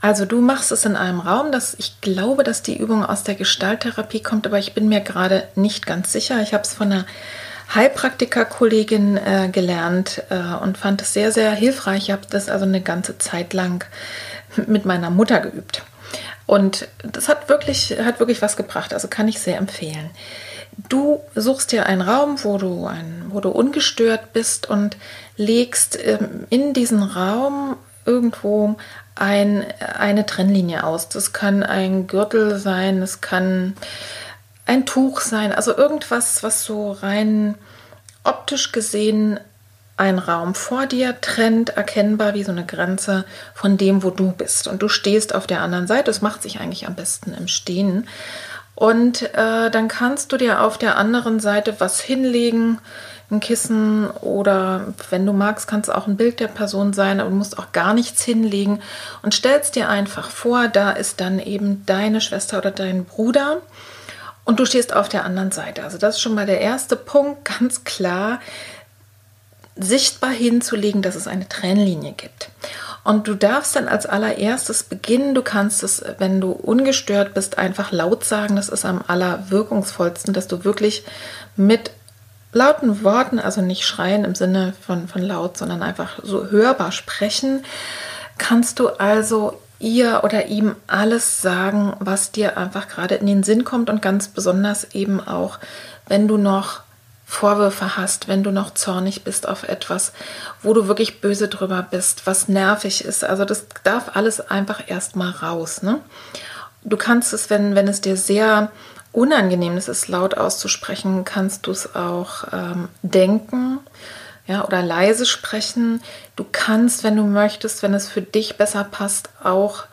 Also du machst es in einem Raum, das ich glaube, dass die Übung aus der Gestalttherapie kommt, aber ich bin mir gerade nicht ganz sicher. Ich habe es von einer Heilpraktiker-Kollegin äh, gelernt äh, und fand es sehr, sehr hilfreich. Ich habe das also eine ganze Zeit lang mit meiner Mutter geübt. Und das hat wirklich, hat wirklich was gebracht. Also kann ich sehr empfehlen. Du suchst dir einen Raum, wo du, ein, wo du ungestört bist und legst ähm, in diesen Raum irgendwo ein, eine Trennlinie aus. Das kann ein Gürtel sein, es kann ein Tuch sein, also irgendwas, was so rein optisch gesehen ein Raum vor dir trennt, erkennbar wie so eine Grenze von dem, wo du bist. Und du stehst auf der anderen Seite. Das macht sich eigentlich am besten im Stehen. Und äh, dann kannst du dir auf der anderen Seite was hinlegen, ein Kissen oder wenn du magst, kann es auch ein Bild der Person sein, aber du musst auch gar nichts hinlegen und stellst dir einfach vor, da ist dann eben deine Schwester oder dein Bruder und du stehst auf der anderen Seite. Also das ist schon mal der erste Punkt, ganz klar sichtbar hinzulegen, dass es eine Trennlinie gibt. Und du darfst dann als allererstes beginnen. Du kannst es, wenn du ungestört bist, einfach laut sagen. Das ist am allerwirkungsvollsten, dass du wirklich mit lauten Worten, also nicht schreien im Sinne von, von laut, sondern einfach so hörbar sprechen, kannst du also ihr oder ihm alles sagen, was dir einfach gerade in den Sinn kommt und ganz besonders eben auch, wenn du noch Vorwürfe hast, wenn du noch zornig bist auf etwas, wo du wirklich böse drüber bist, was nervig ist. Also das darf alles einfach erstmal raus. Ne? Du kannst es, wenn, wenn es dir sehr unangenehm ist, es laut auszusprechen, kannst du es auch ähm, denken ja, oder leise sprechen. Du kannst, wenn du möchtest, wenn es für dich besser passt, auch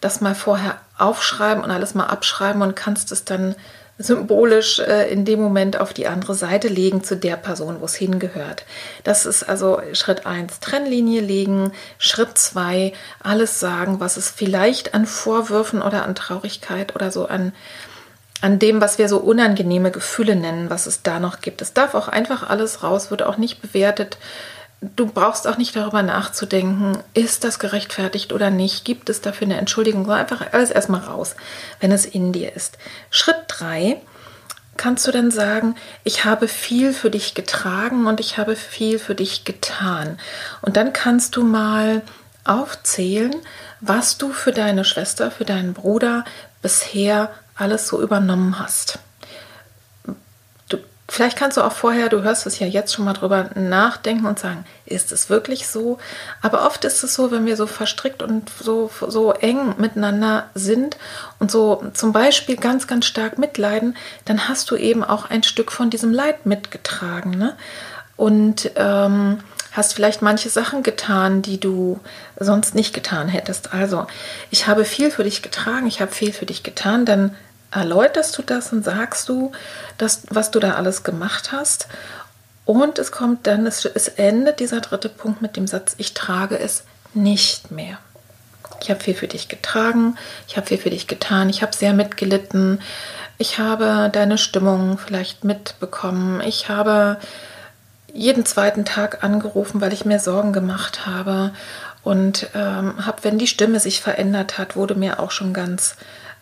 das mal vorher aufschreiben und alles mal abschreiben und kannst es dann symbolisch äh, in dem Moment auf die andere Seite legen zu der Person, wo es hingehört. Das ist also Schritt 1, Trennlinie legen. Schritt 2, alles sagen, was es vielleicht an Vorwürfen oder an Traurigkeit oder so an, an dem, was wir so unangenehme Gefühle nennen, was es da noch gibt. Es darf auch einfach alles raus, wird auch nicht bewertet. Du brauchst auch nicht darüber nachzudenken, ist das gerechtfertigt oder nicht, gibt es dafür eine Entschuldigung, einfach alles erstmal raus, wenn es in dir ist. Schritt drei kannst du dann sagen, ich habe viel für dich getragen und ich habe viel für dich getan. Und dann kannst du mal aufzählen, was du für deine Schwester, für deinen Bruder bisher alles so übernommen hast. Vielleicht kannst du auch vorher, du hörst es ja jetzt schon mal drüber nachdenken und sagen, ist es wirklich so? Aber oft ist es so, wenn wir so verstrickt und so, so eng miteinander sind und so zum Beispiel ganz, ganz stark mitleiden, dann hast du eben auch ein Stück von diesem Leid mitgetragen. Ne? Und ähm, hast vielleicht manche Sachen getan, die du sonst nicht getan hättest. Also, ich habe viel für dich getragen, ich habe viel für dich getan, dann erläuterst du das und sagst du, das, was du da alles gemacht hast. Und es kommt dann, es, es endet dieser dritte Punkt mit dem Satz, ich trage es nicht mehr. Ich habe viel für dich getragen, ich habe viel für dich getan, ich habe sehr mitgelitten, ich habe deine Stimmung vielleicht mitbekommen, ich habe jeden zweiten Tag angerufen, weil ich mir Sorgen gemacht habe und ähm, habe, wenn die Stimme sich verändert hat, wurde mir auch schon ganz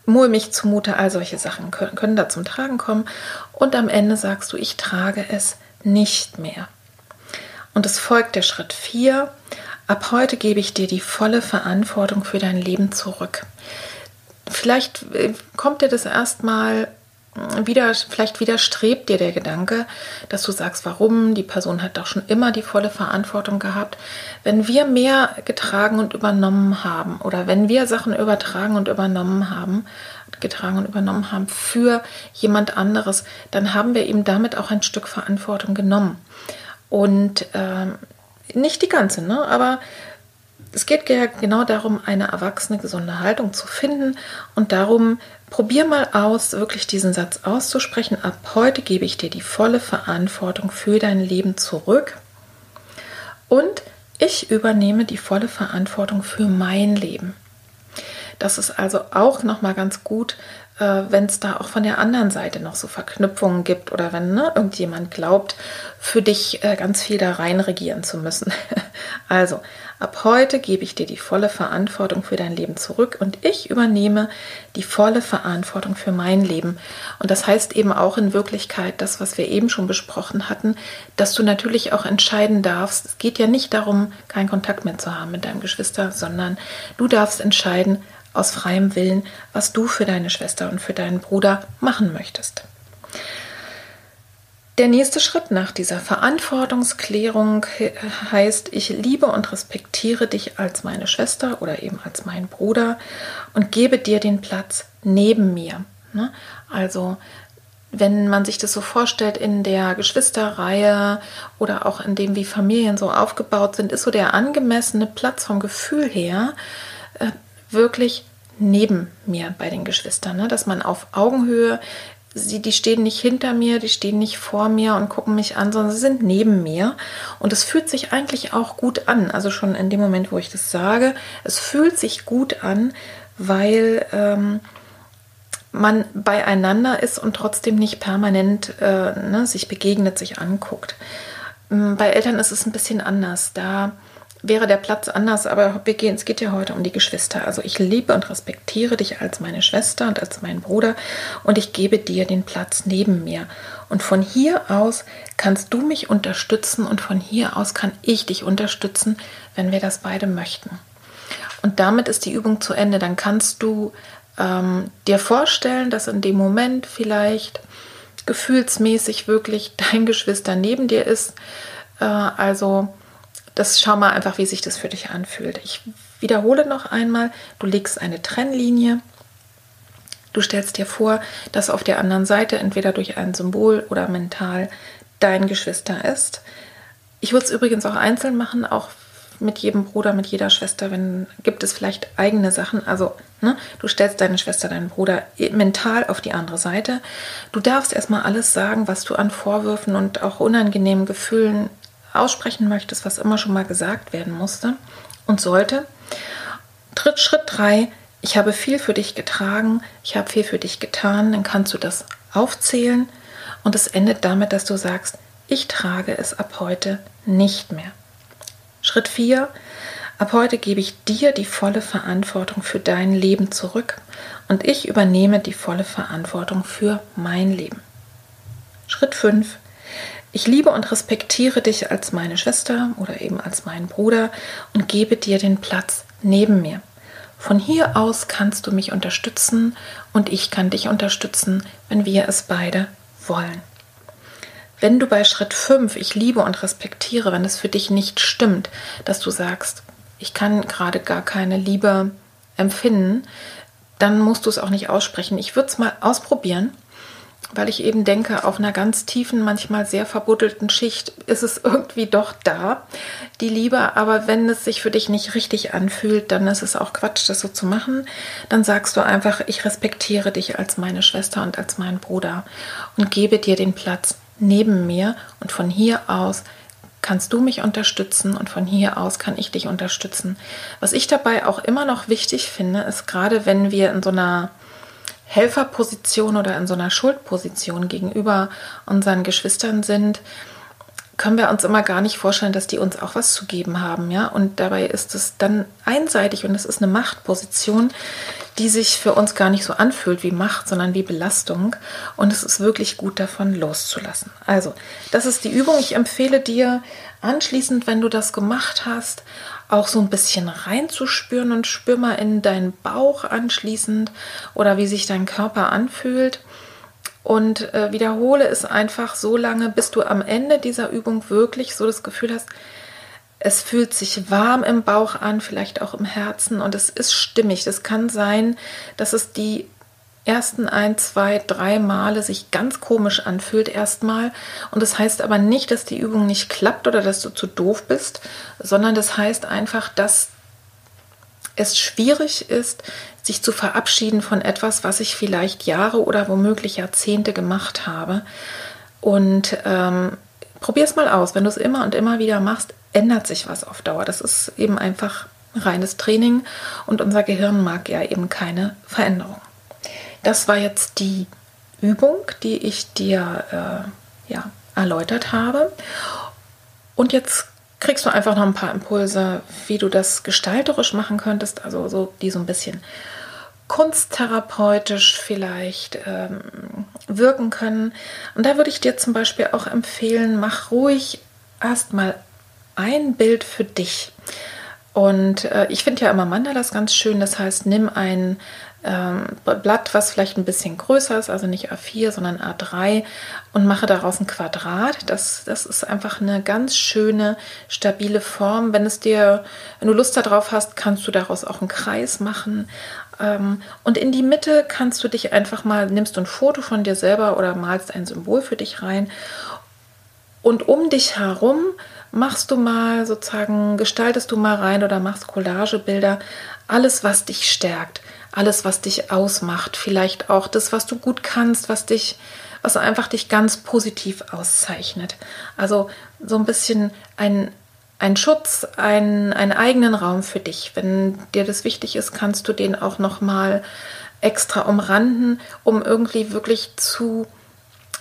mulmig zumute, all solche Sachen können, können da zum Tragen kommen. Und am Ende sagst du, ich trage es nicht mehr. Und es folgt der Schritt 4. Ab heute gebe ich dir die volle Verantwortung für dein Leben zurück. Vielleicht äh, kommt dir das erstmal wieder, vielleicht widerstrebt dir der Gedanke, dass du sagst, warum? Die Person hat doch schon immer die volle Verantwortung gehabt. Wenn wir mehr getragen und übernommen haben oder wenn wir Sachen übertragen und übernommen haben, getragen und übernommen haben für jemand anderes, dann haben wir ihm damit auch ein Stück Verantwortung genommen. Und ähm, nicht die ganze, ne? aber es geht ja genau darum, eine erwachsene, gesunde Haltung zu finden und darum, probier mal aus, wirklich diesen Satz auszusprechen. Ab heute gebe ich dir die volle Verantwortung für dein Leben zurück und ich übernehme die volle Verantwortung für mein Leben. Das ist also auch nochmal ganz gut, äh, wenn es da auch von der anderen Seite noch so Verknüpfungen gibt oder wenn ne, irgendjemand glaubt, für dich äh, ganz viel da rein regieren zu müssen. also, ab heute gebe ich dir die volle Verantwortung für dein Leben zurück und ich übernehme die volle Verantwortung für mein Leben. Und das heißt eben auch in Wirklichkeit das, was wir eben schon besprochen hatten, dass du natürlich auch entscheiden darfst. Es geht ja nicht darum, keinen Kontakt mehr zu haben mit deinem Geschwister, sondern du darfst entscheiden, aus freiem Willen, was du für deine Schwester und für deinen Bruder machen möchtest. Der nächste Schritt nach dieser Verantwortungsklärung heißt, ich liebe und respektiere dich als meine Schwester oder eben als meinen Bruder und gebe dir den Platz neben mir. Ne? Also wenn man sich das so vorstellt in der Geschwisterreihe oder auch in dem, wie Familien so aufgebaut sind, ist so der angemessene Platz vom Gefühl her äh, wirklich neben mir bei den Geschwistern, ne? dass man auf Augenhöhe, sie, die stehen nicht hinter mir, die stehen nicht vor mir und gucken mich an, sondern sie sind neben mir. Und es fühlt sich eigentlich auch gut an. Also schon in dem Moment, wo ich das sage, es fühlt sich gut an, weil ähm, man beieinander ist und trotzdem nicht permanent äh, ne, sich begegnet, sich anguckt. Ähm, bei Eltern ist es ein bisschen anders. Da wäre der Platz anders, aber wir gehen, es geht ja heute um die Geschwister. Also ich liebe und respektiere dich als meine Schwester und als meinen Bruder und ich gebe dir den Platz neben mir. Und von hier aus kannst du mich unterstützen und von hier aus kann ich dich unterstützen, wenn wir das beide möchten. Und damit ist die Übung zu Ende. Dann kannst du ähm, dir vorstellen, dass in dem Moment vielleicht gefühlsmäßig wirklich dein Geschwister neben dir ist. Äh, also das schau mal einfach, wie sich das für dich anfühlt. Ich wiederhole noch einmal, du legst eine Trennlinie. Du stellst dir vor, dass auf der anderen Seite entweder durch ein Symbol oder mental dein Geschwister ist. Ich würde es übrigens auch einzeln machen, auch mit jedem Bruder, mit jeder Schwester, wenn gibt es vielleicht eigene Sachen. Also, ne, du stellst deine Schwester, deinen Bruder mental auf die andere Seite. Du darfst erstmal alles sagen, was du an Vorwürfen und auch unangenehmen Gefühlen aussprechen möchtest, was immer schon mal gesagt werden musste und sollte. Tritt Schritt 3, ich habe viel für dich getragen, ich habe viel für dich getan, dann kannst du das aufzählen und es endet damit, dass du sagst, ich trage es ab heute nicht mehr. Schritt 4. Ab heute gebe ich dir die volle Verantwortung für dein Leben zurück und ich übernehme die volle Verantwortung für mein Leben. Schritt 5. Ich liebe und respektiere dich als meine Schwester oder eben als meinen Bruder und gebe dir den Platz neben mir. Von hier aus kannst du mich unterstützen und ich kann dich unterstützen, wenn wir es beide wollen. Wenn du bei Schritt 5, ich liebe und respektiere, wenn es für dich nicht stimmt, dass du sagst, ich kann gerade gar keine Liebe empfinden, dann musst du es auch nicht aussprechen. Ich würde es mal ausprobieren weil ich eben denke, auf einer ganz tiefen, manchmal sehr verbuddelten Schicht ist es irgendwie doch da, die Liebe. Aber wenn es sich für dich nicht richtig anfühlt, dann ist es auch Quatsch, das so zu machen. Dann sagst du einfach, ich respektiere dich als meine Schwester und als meinen Bruder und gebe dir den Platz neben mir. Und von hier aus kannst du mich unterstützen und von hier aus kann ich dich unterstützen. Was ich dabei auch immer noch wichtig finde, ist gerade wenn wir in so einer Helferposition oder in so einer Schuldposition gegenüber unseren Geschwistern sind, können wir uns immer gar nicht vorstellen, dass die uns auch was zu geben haben, ja. Und dabei ist es dann einseitig und es ist eine Machtposition, die sich für uns gar nicht so anfühlt wie Macht, sondern wie Belastung. Und es ist wirklich gut davon loszulassen. Also, das ist die Übung. Ich empfehle dir anschließend, wenn du das gemacht hast, auch so ein bisschen reinzuspüren und spür mal in deinen Bauch anschließend oder wie sich dein Körper anfühlt. Und äh, wiederhole es einfach so lange, bis du am Ende dieser Übung wirklich so das Gefühl hast, es fühlt sich warm im Bauch an, vielleicht auch im Herzen und es ist stimmig. Es kann sein, dass es die ersten ein, zwei, drei Male sich ganz komisch anfühlt erstmal. Und das heißt aber nicht, dass die Übung nicht klappt oder dass du zu doof bist, sondern das heißt einfach, dass es schwierig ist, sich zu verabschieden von etwas, was ich vielleicht Jahre oder womöglich Jahrzehnte gemacht habe. Und ähm, probier es mal aus. Wenn du es immer und immer wieder machst, ändert sich was auf Dauer. Das ist eben einfach reines Training und unser Gehirn mag ja eben keine Veränderung. Das war jetzt die Übung, die ich dir äh, ja, erläutert habe. Und jetzt kriegst du einfach noch ein paar Impulse, wie du das gestalterisch machen könntest, also so die so ein bisschen kunsttherapeutisch vielleicht ähm, wirken können. Und da würde ich dir zum Beispiel auch empfehlen, mach ruhig erstmal ein Bild für dich. Und äh, ich finde ja immer Mandalas ganz schön. Das heißt, nimm ein ähm, Blatt, was vielleicht ein bisschen größer ist, also nicht A4, sondern A3 und mache daraus ein Quadrat. Das, das ist einfach eine ganz schöne, stabile Form. Wenn es dir, wenn du Lust darauf hast, kannst du daraus auch einen Kreis machen. Ähm, und in die Mitte kannst du dich einfach mal, nimmst du ein Foto von dir selber oder malst ein Symbol für dich rein. Und um dich herum machst du mal sozusagen, gestaltest du mal rein oder machst Collagebilder, alles, was dich stärkt alles, was dich ausmacht, vielleicht auch das, was du gut kannst, was dich, was einfach dich ganz positiv auszeichnet. Also so ein bisschen ein, ein Schutz, ein, einen eigenen Raum für dich. Wenn dir das wichtig ist, kannst du den auch noch mal extra umranden, um irgendwie wirklich zu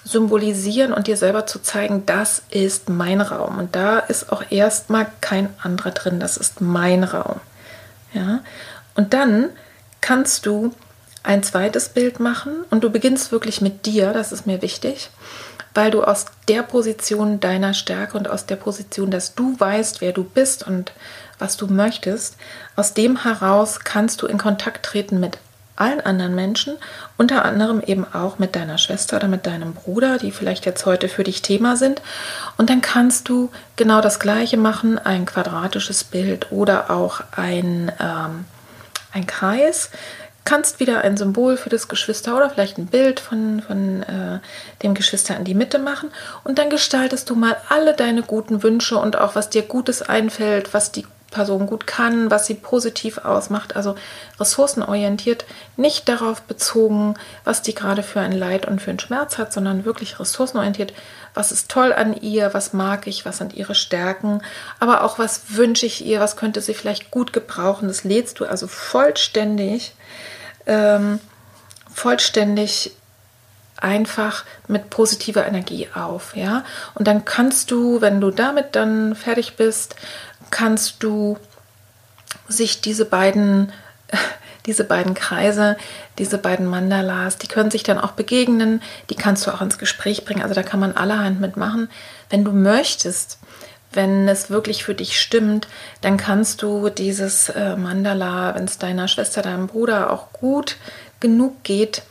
symbolisieren und dir selber zu zeigen, das ist mein Raum und da ist auch erstmal kein anderer drin, das ist mein Raum. Ja? Und dann kannst du ein zweites Bild machen und du beginnst wirklich mit dir, das ist mir wichtig, weil du aus der Position deiner Stärke und aus der Position, dass du weißt, wer du bist und was du möchtest, aus dem heraus kannst du in Kontakt treten mit allen anderen Menschen, unter anderem eben auch mit deiner Schwester oder mit deinem Bruder, die vielleicht jetzt heute für dich Thema sind. Und dann kannst du genau das gleiche machen, ein quadratisches Bild oder auch ein ähm, ein Kreis, kannst wieder ein Symbol für das Geschwister oder vielleicht ein Bild von, von äh, dem Geschwister in die Mitte machen. Und dann gestaltest du mal alle deine guten Wünsche und auch was dir Gutes einfällt, was die Person gut kann, was sie positiv ausmacht, also ressourcenorientiert, nicht darauf bezogen, was die gerade für ein Leid und für einen Schmerz hat, sondern wirklich ressourcenorientiert, was ist toll an ihr, was mag ich, was sind ihre Stärken, aber auch was wünsche ich ihr, was könnte sie vielleicht gut gebrauchen. Das lädst du also vollständig, ähm, vollständig einfach mit positiver Energie auf, ja. Und dann kannst du, wenn du damit dann fertig bist, kannst du sich diese beiden diese beiden Kreise, diese beiden Mandalas, die können sich dann auch begegnen, die kannst du auch ins Gespräch bringen. Also da kann man allerhand mitmachen. Wenn du möchtest, wenn es wirklich für dich stimmt, dann kannst du dieses äh, Mandala, wenn es deiner Schwester, deinem Bruder auch gut genug geht,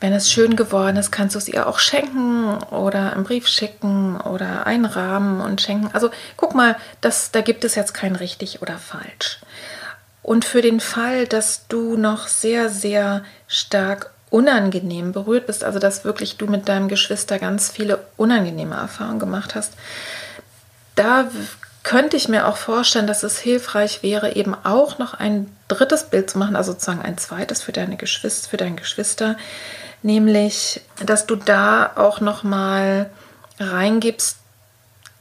wenn es schön geworden ist, kannst du es ihr auch schenken oder einen Brief schicken oder einrahmen und schenken. Also guck mal, das, da gibt es jetzt kein richtig oder falsch. Und für den Fall, dass du noch sehr, sehr stark unangenehm berührt bist, also dass wirklich du mit deinem Geschwister ganz viele unangenehme Erfahrungen gemacht hast, da könnte ich mir auch vorstellen, dass es hilfreich wäre, eben auch noch ein drittes Bild zu machen, also sozusagen ein zweites für deine Geschwister, für dein Geschwister, nämlich, dass du da auch noch mal reingibst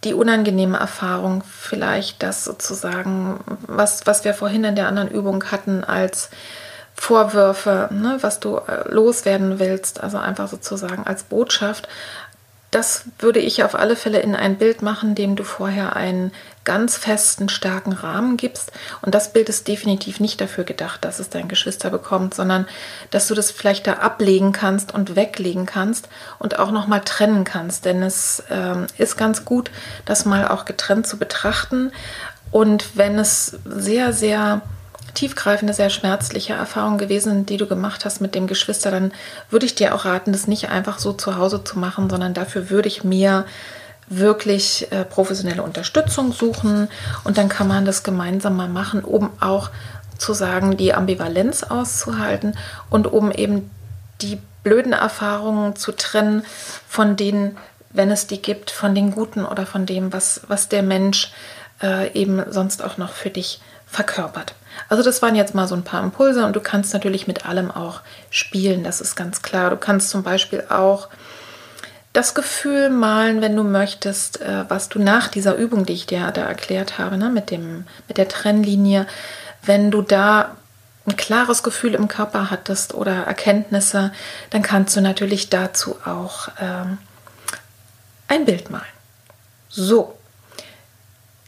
die unangenehme Erfahrung, vielleicht das sozusagen, was, was wir vorhin in der anderen Übung hatten, als Vorwürfe, ne, was du äh, loswerden willst, also einfach sozusagen als Botschaft, das würde ich auf alle Fälle in ein Bild machen, dem du vorher einen ganz festen, starken Rahmen gibst. Und das Bild ist definitiv nicht dafür gedacht, dass es dein Geschwister bekommt, sondern dass du das vielleicht da ablegen kannst und weglegen kannst und auch nochmal trennen kannst. Denn es ähm, ist ganz gut, das mal auch getrennt zu betrachten. Und wenn es sehr, sehr tiefgreifende, sehr schmerzliche Erfahrung gewesen, die du gemacht hast mit dem Geschwister, dann würde ich dir auch raten, das nicht einfach so zu Hause zu machen, sondern dafür würde ich mir wirklich äh, professionelle Unterstützung suchen und dann kann man das gemeinsam mal machen, um auch zu sagen, die Ambivalenz auszuhalten und um eben die blöden Erfahrungen zu trennen von denen, wenn es die gibt, von den guten oder von dem, was, was der Mensch äh, eben sonst auch noch für dich verkörpert. Also das waren jetzt mal so ein paar Impulse und du kannst natürlich mit allem auch spielen, das ist ganz klar. Du kannst zum Beispiel auch das Gefühl malen, wenn du möchtest, äh, was du nach dieser Übung, die ich dir da erklärt habe, ne, mit, dem, mit der Trennlinie, wenn du da ein klares Gefühl im Körper hattest oder Erkenntnisse, dann kannst du natürlich dazu auch ähm, ein Bild malen. So,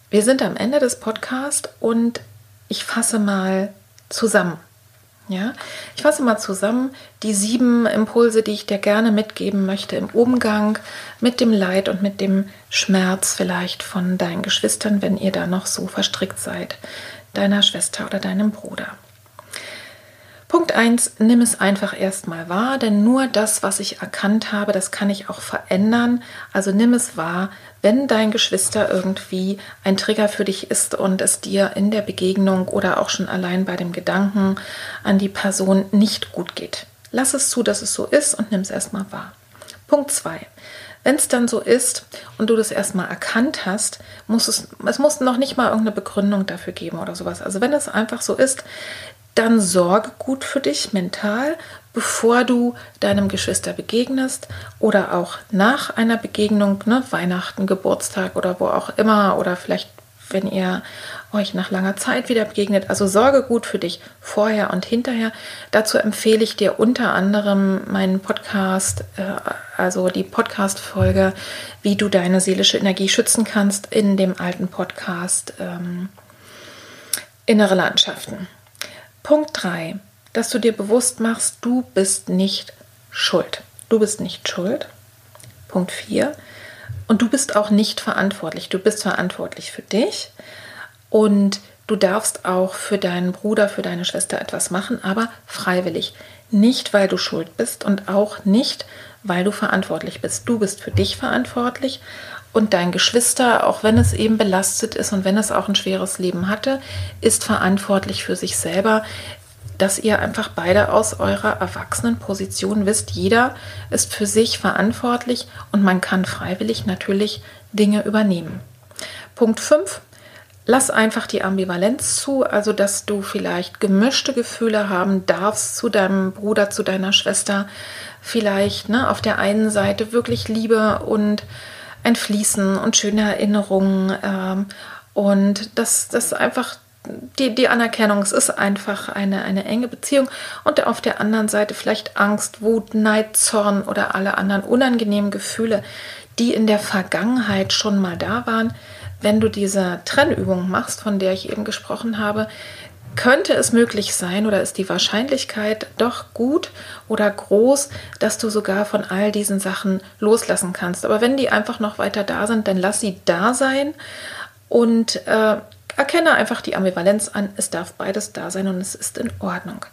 wir sind am Ende des Podcasts und ich fasse mal zusammen. Ja, ich fasse mal zusammen die sieben Impulse, die ich dir gerne mitgeben möchte im Umgang mit dem Leid und mit dem Schmerz vielleicht von deinen Geschwistern, wenn ihr da noch so verstrickt seid, deiner Schwester oder deinem Bruder. Punkt 1, nimm es einfach erstmal wahr, denn nur das, was ich erkannt habe, das kann ich auch verändern. Also nimm es wahr, wenn dein Geschwister irgendwie ein Trigger für dich ist und es dir in der Begegnung oder auch schon allein bei dem Gedanken an die Person nicht gut geht. Lass es zu, dass es so ist und nimm es erstmal wahr. Punkt 2. Wenn es dann so ist und du das erstmal erkannt hast, muss es, es muss noch nicht mal irgendeine Begründung dafür geben oder sowas. Also wenn es einfach so ist, dann sorge gut für dich mental, bevor du deinem Geschwister begegnest oder auch nach einer Begegnung, ne, Weihnachten, Geburtstag oder wo auch immer oder vielleicht wenn ihr euch nach langer Zeit wieder begegnet. Also sorge gut für dich vorher und hinterher. Dazu empfehle ich dir unter anderem meinen Podcast, äh, also die Podcast-Folge, wie du deine seelische Energie schützen kannst in dem alten Podcast ähm, Innere Landschaften. Punkt 3, dass du dir bewusst machst, du bist nicht schuld. Du bist nicht schuld. Punkt 4, und du bist auch nicht verantwortlich. Du bist verantwortlich für dich und du darfst auch für deinen Bruder, für deine Schwester etwas machen, aber freiwillig. Nicht, weil du schuld bist und auch nicht, weil du verantwortlich bist. Du bist für dich verantwortlich und dein Geschwister, auch wenn es eben belastet ist und wenn es auch ein schweres Leben hatte, ist verantwortlich für sich selber, dass ihr einfach beide aus eurer erwachsenen Position wisst, jeder ist für sich verantwortlich und man kann freiwillig natürlich Dinge übernehmen. Punkt 5. lass einfach die Ambivalenz zu, also dass du vielleicht gemischte Gefühle haben darfst zu deinem Bruder, zu deiner Schwester. Vielleicht ne, auf der einen Seite wirklich Liebe und ein Fließen und schöne Erinnerungen ähm, und dass das einfach die, die Anerkennung, es ist einfach eine, eine enge Beziehung. Und auf der anderen Seite vielleicht Angst, Wut, Neid, Zorn oder alle anderen unangenehmen Gefühle, die in der Vergangenheit schon mal da waren, wenn du diese Trennübung machst, von der ich eben gesprochen habe, könnte es möglich sein oder ist die Wahrscheinlichkeit doch gut oder groß, dass du sogar von all diesen Sachen loslassen kannst. Aber wenn die einfach noch weiter da sind, dann lass sie da sein. Und äh, erkenne einfach die Ambivalenz an. Es darf beides da sein und es ist in Ordnung.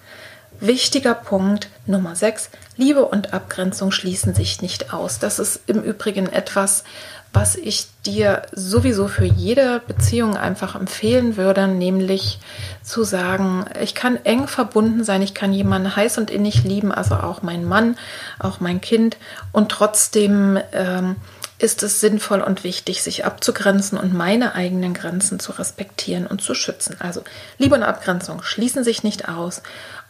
Wichtiger Punkt Nummer 6. Liebe und Abgrenzung schließen sich nicht aus. Das ist im Übrigen etwas, was ich dir sowieso für jede Beziehung einfach empfehlen würde, nämlich zu sagen, ich kann eng verbunden sein, ich kann jemanden heiß und innig lieben, also auch mein Mann, auch mein Kind und trotzdem ähm, ist es sinnvoll und wichtig, sich abzugrenzen und meine eigenen Grenzen zu respektieren und zu schützen. Also Liebe und Abgrenzung schließen sich nicht aus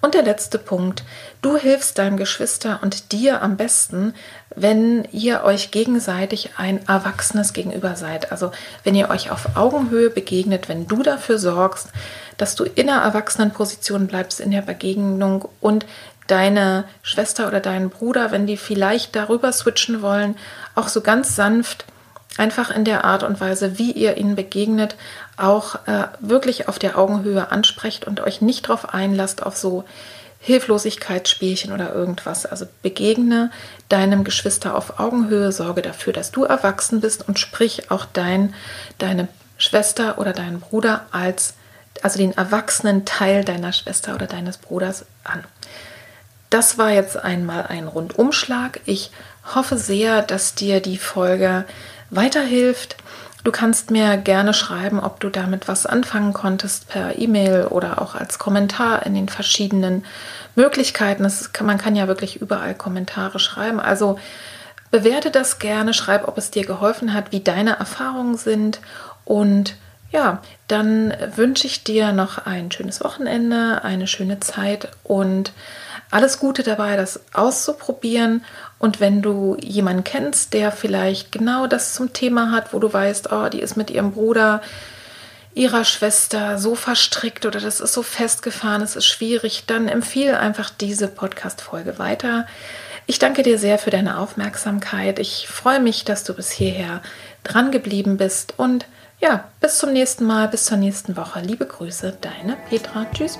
und der letzte Punkt, du hilfst deinem Geschwister und dir am besten, wenn ihr euch gegenseitig ein Erwachsenes gegenüber seid. Also wenn ihr euch auf Augenhöhe begegnet, wenn du dafür sorgst, dass du in einer Erwachsenenposition bleibst in der Begegnung und deine Schwester oder deinen Bruder, wenn die vielleicht darüber switchen wollen, auch so ganz sanft einfach in der Art und Weise, wie ihr ihnen begegnet, auch äh, wirklich auf der Augenhöhe ansprecht und euch nicht darauf einlasst, auf so Hilflosigkeitsspielchen oder irgendwas. Also begegne deinem Geschwister auf Augenhöhe, sorge dafür, dass du erwachsen bist und sprich auch dein, deine Schwester oder deinen Bruder als, also den erwachsenen Teil deiner Schwester oder deines Bruders an. Das war jetzt einmal ein Rundumschlag. Ich hoffe sehr, dass dir die Folge weiterhilft. Du kannst mir gerne schreiben, ob du damit was anfangen konntest per E-Mail oder auch als Kommentar in den verschiedenen Möglichkeiten. Kann, man kann ja wirklich überall Kommentare schreiben. Also bewerte das gerne, schreib, ob es dir geholfen hat, wie deine Erfahrungen sind und ja, dann wünsche ich dir noch ein schönes Wochenende, eine schöne Zeit und alles Gute dabei, das auszuprobieren. Und wenn du jemanden kennst, der vielleicht genau das zum Thema hat, wo du weißt, oh, die ist mit ihrem Bruder, ihrer Schwester so verstrickt oder das ist so festgefahren, es ist schwierig, dann empfehle einfach diese Podcast-Folge weiter. Ich danke dir sehr für deine Aufmerksamkeit. Ich freue mich, dass du bis hierher dran geblieben bist und ja, bis zum nächsten Mal, bis zur nächsten Woche. Liebe Grüße, deine Petra. Tschüss.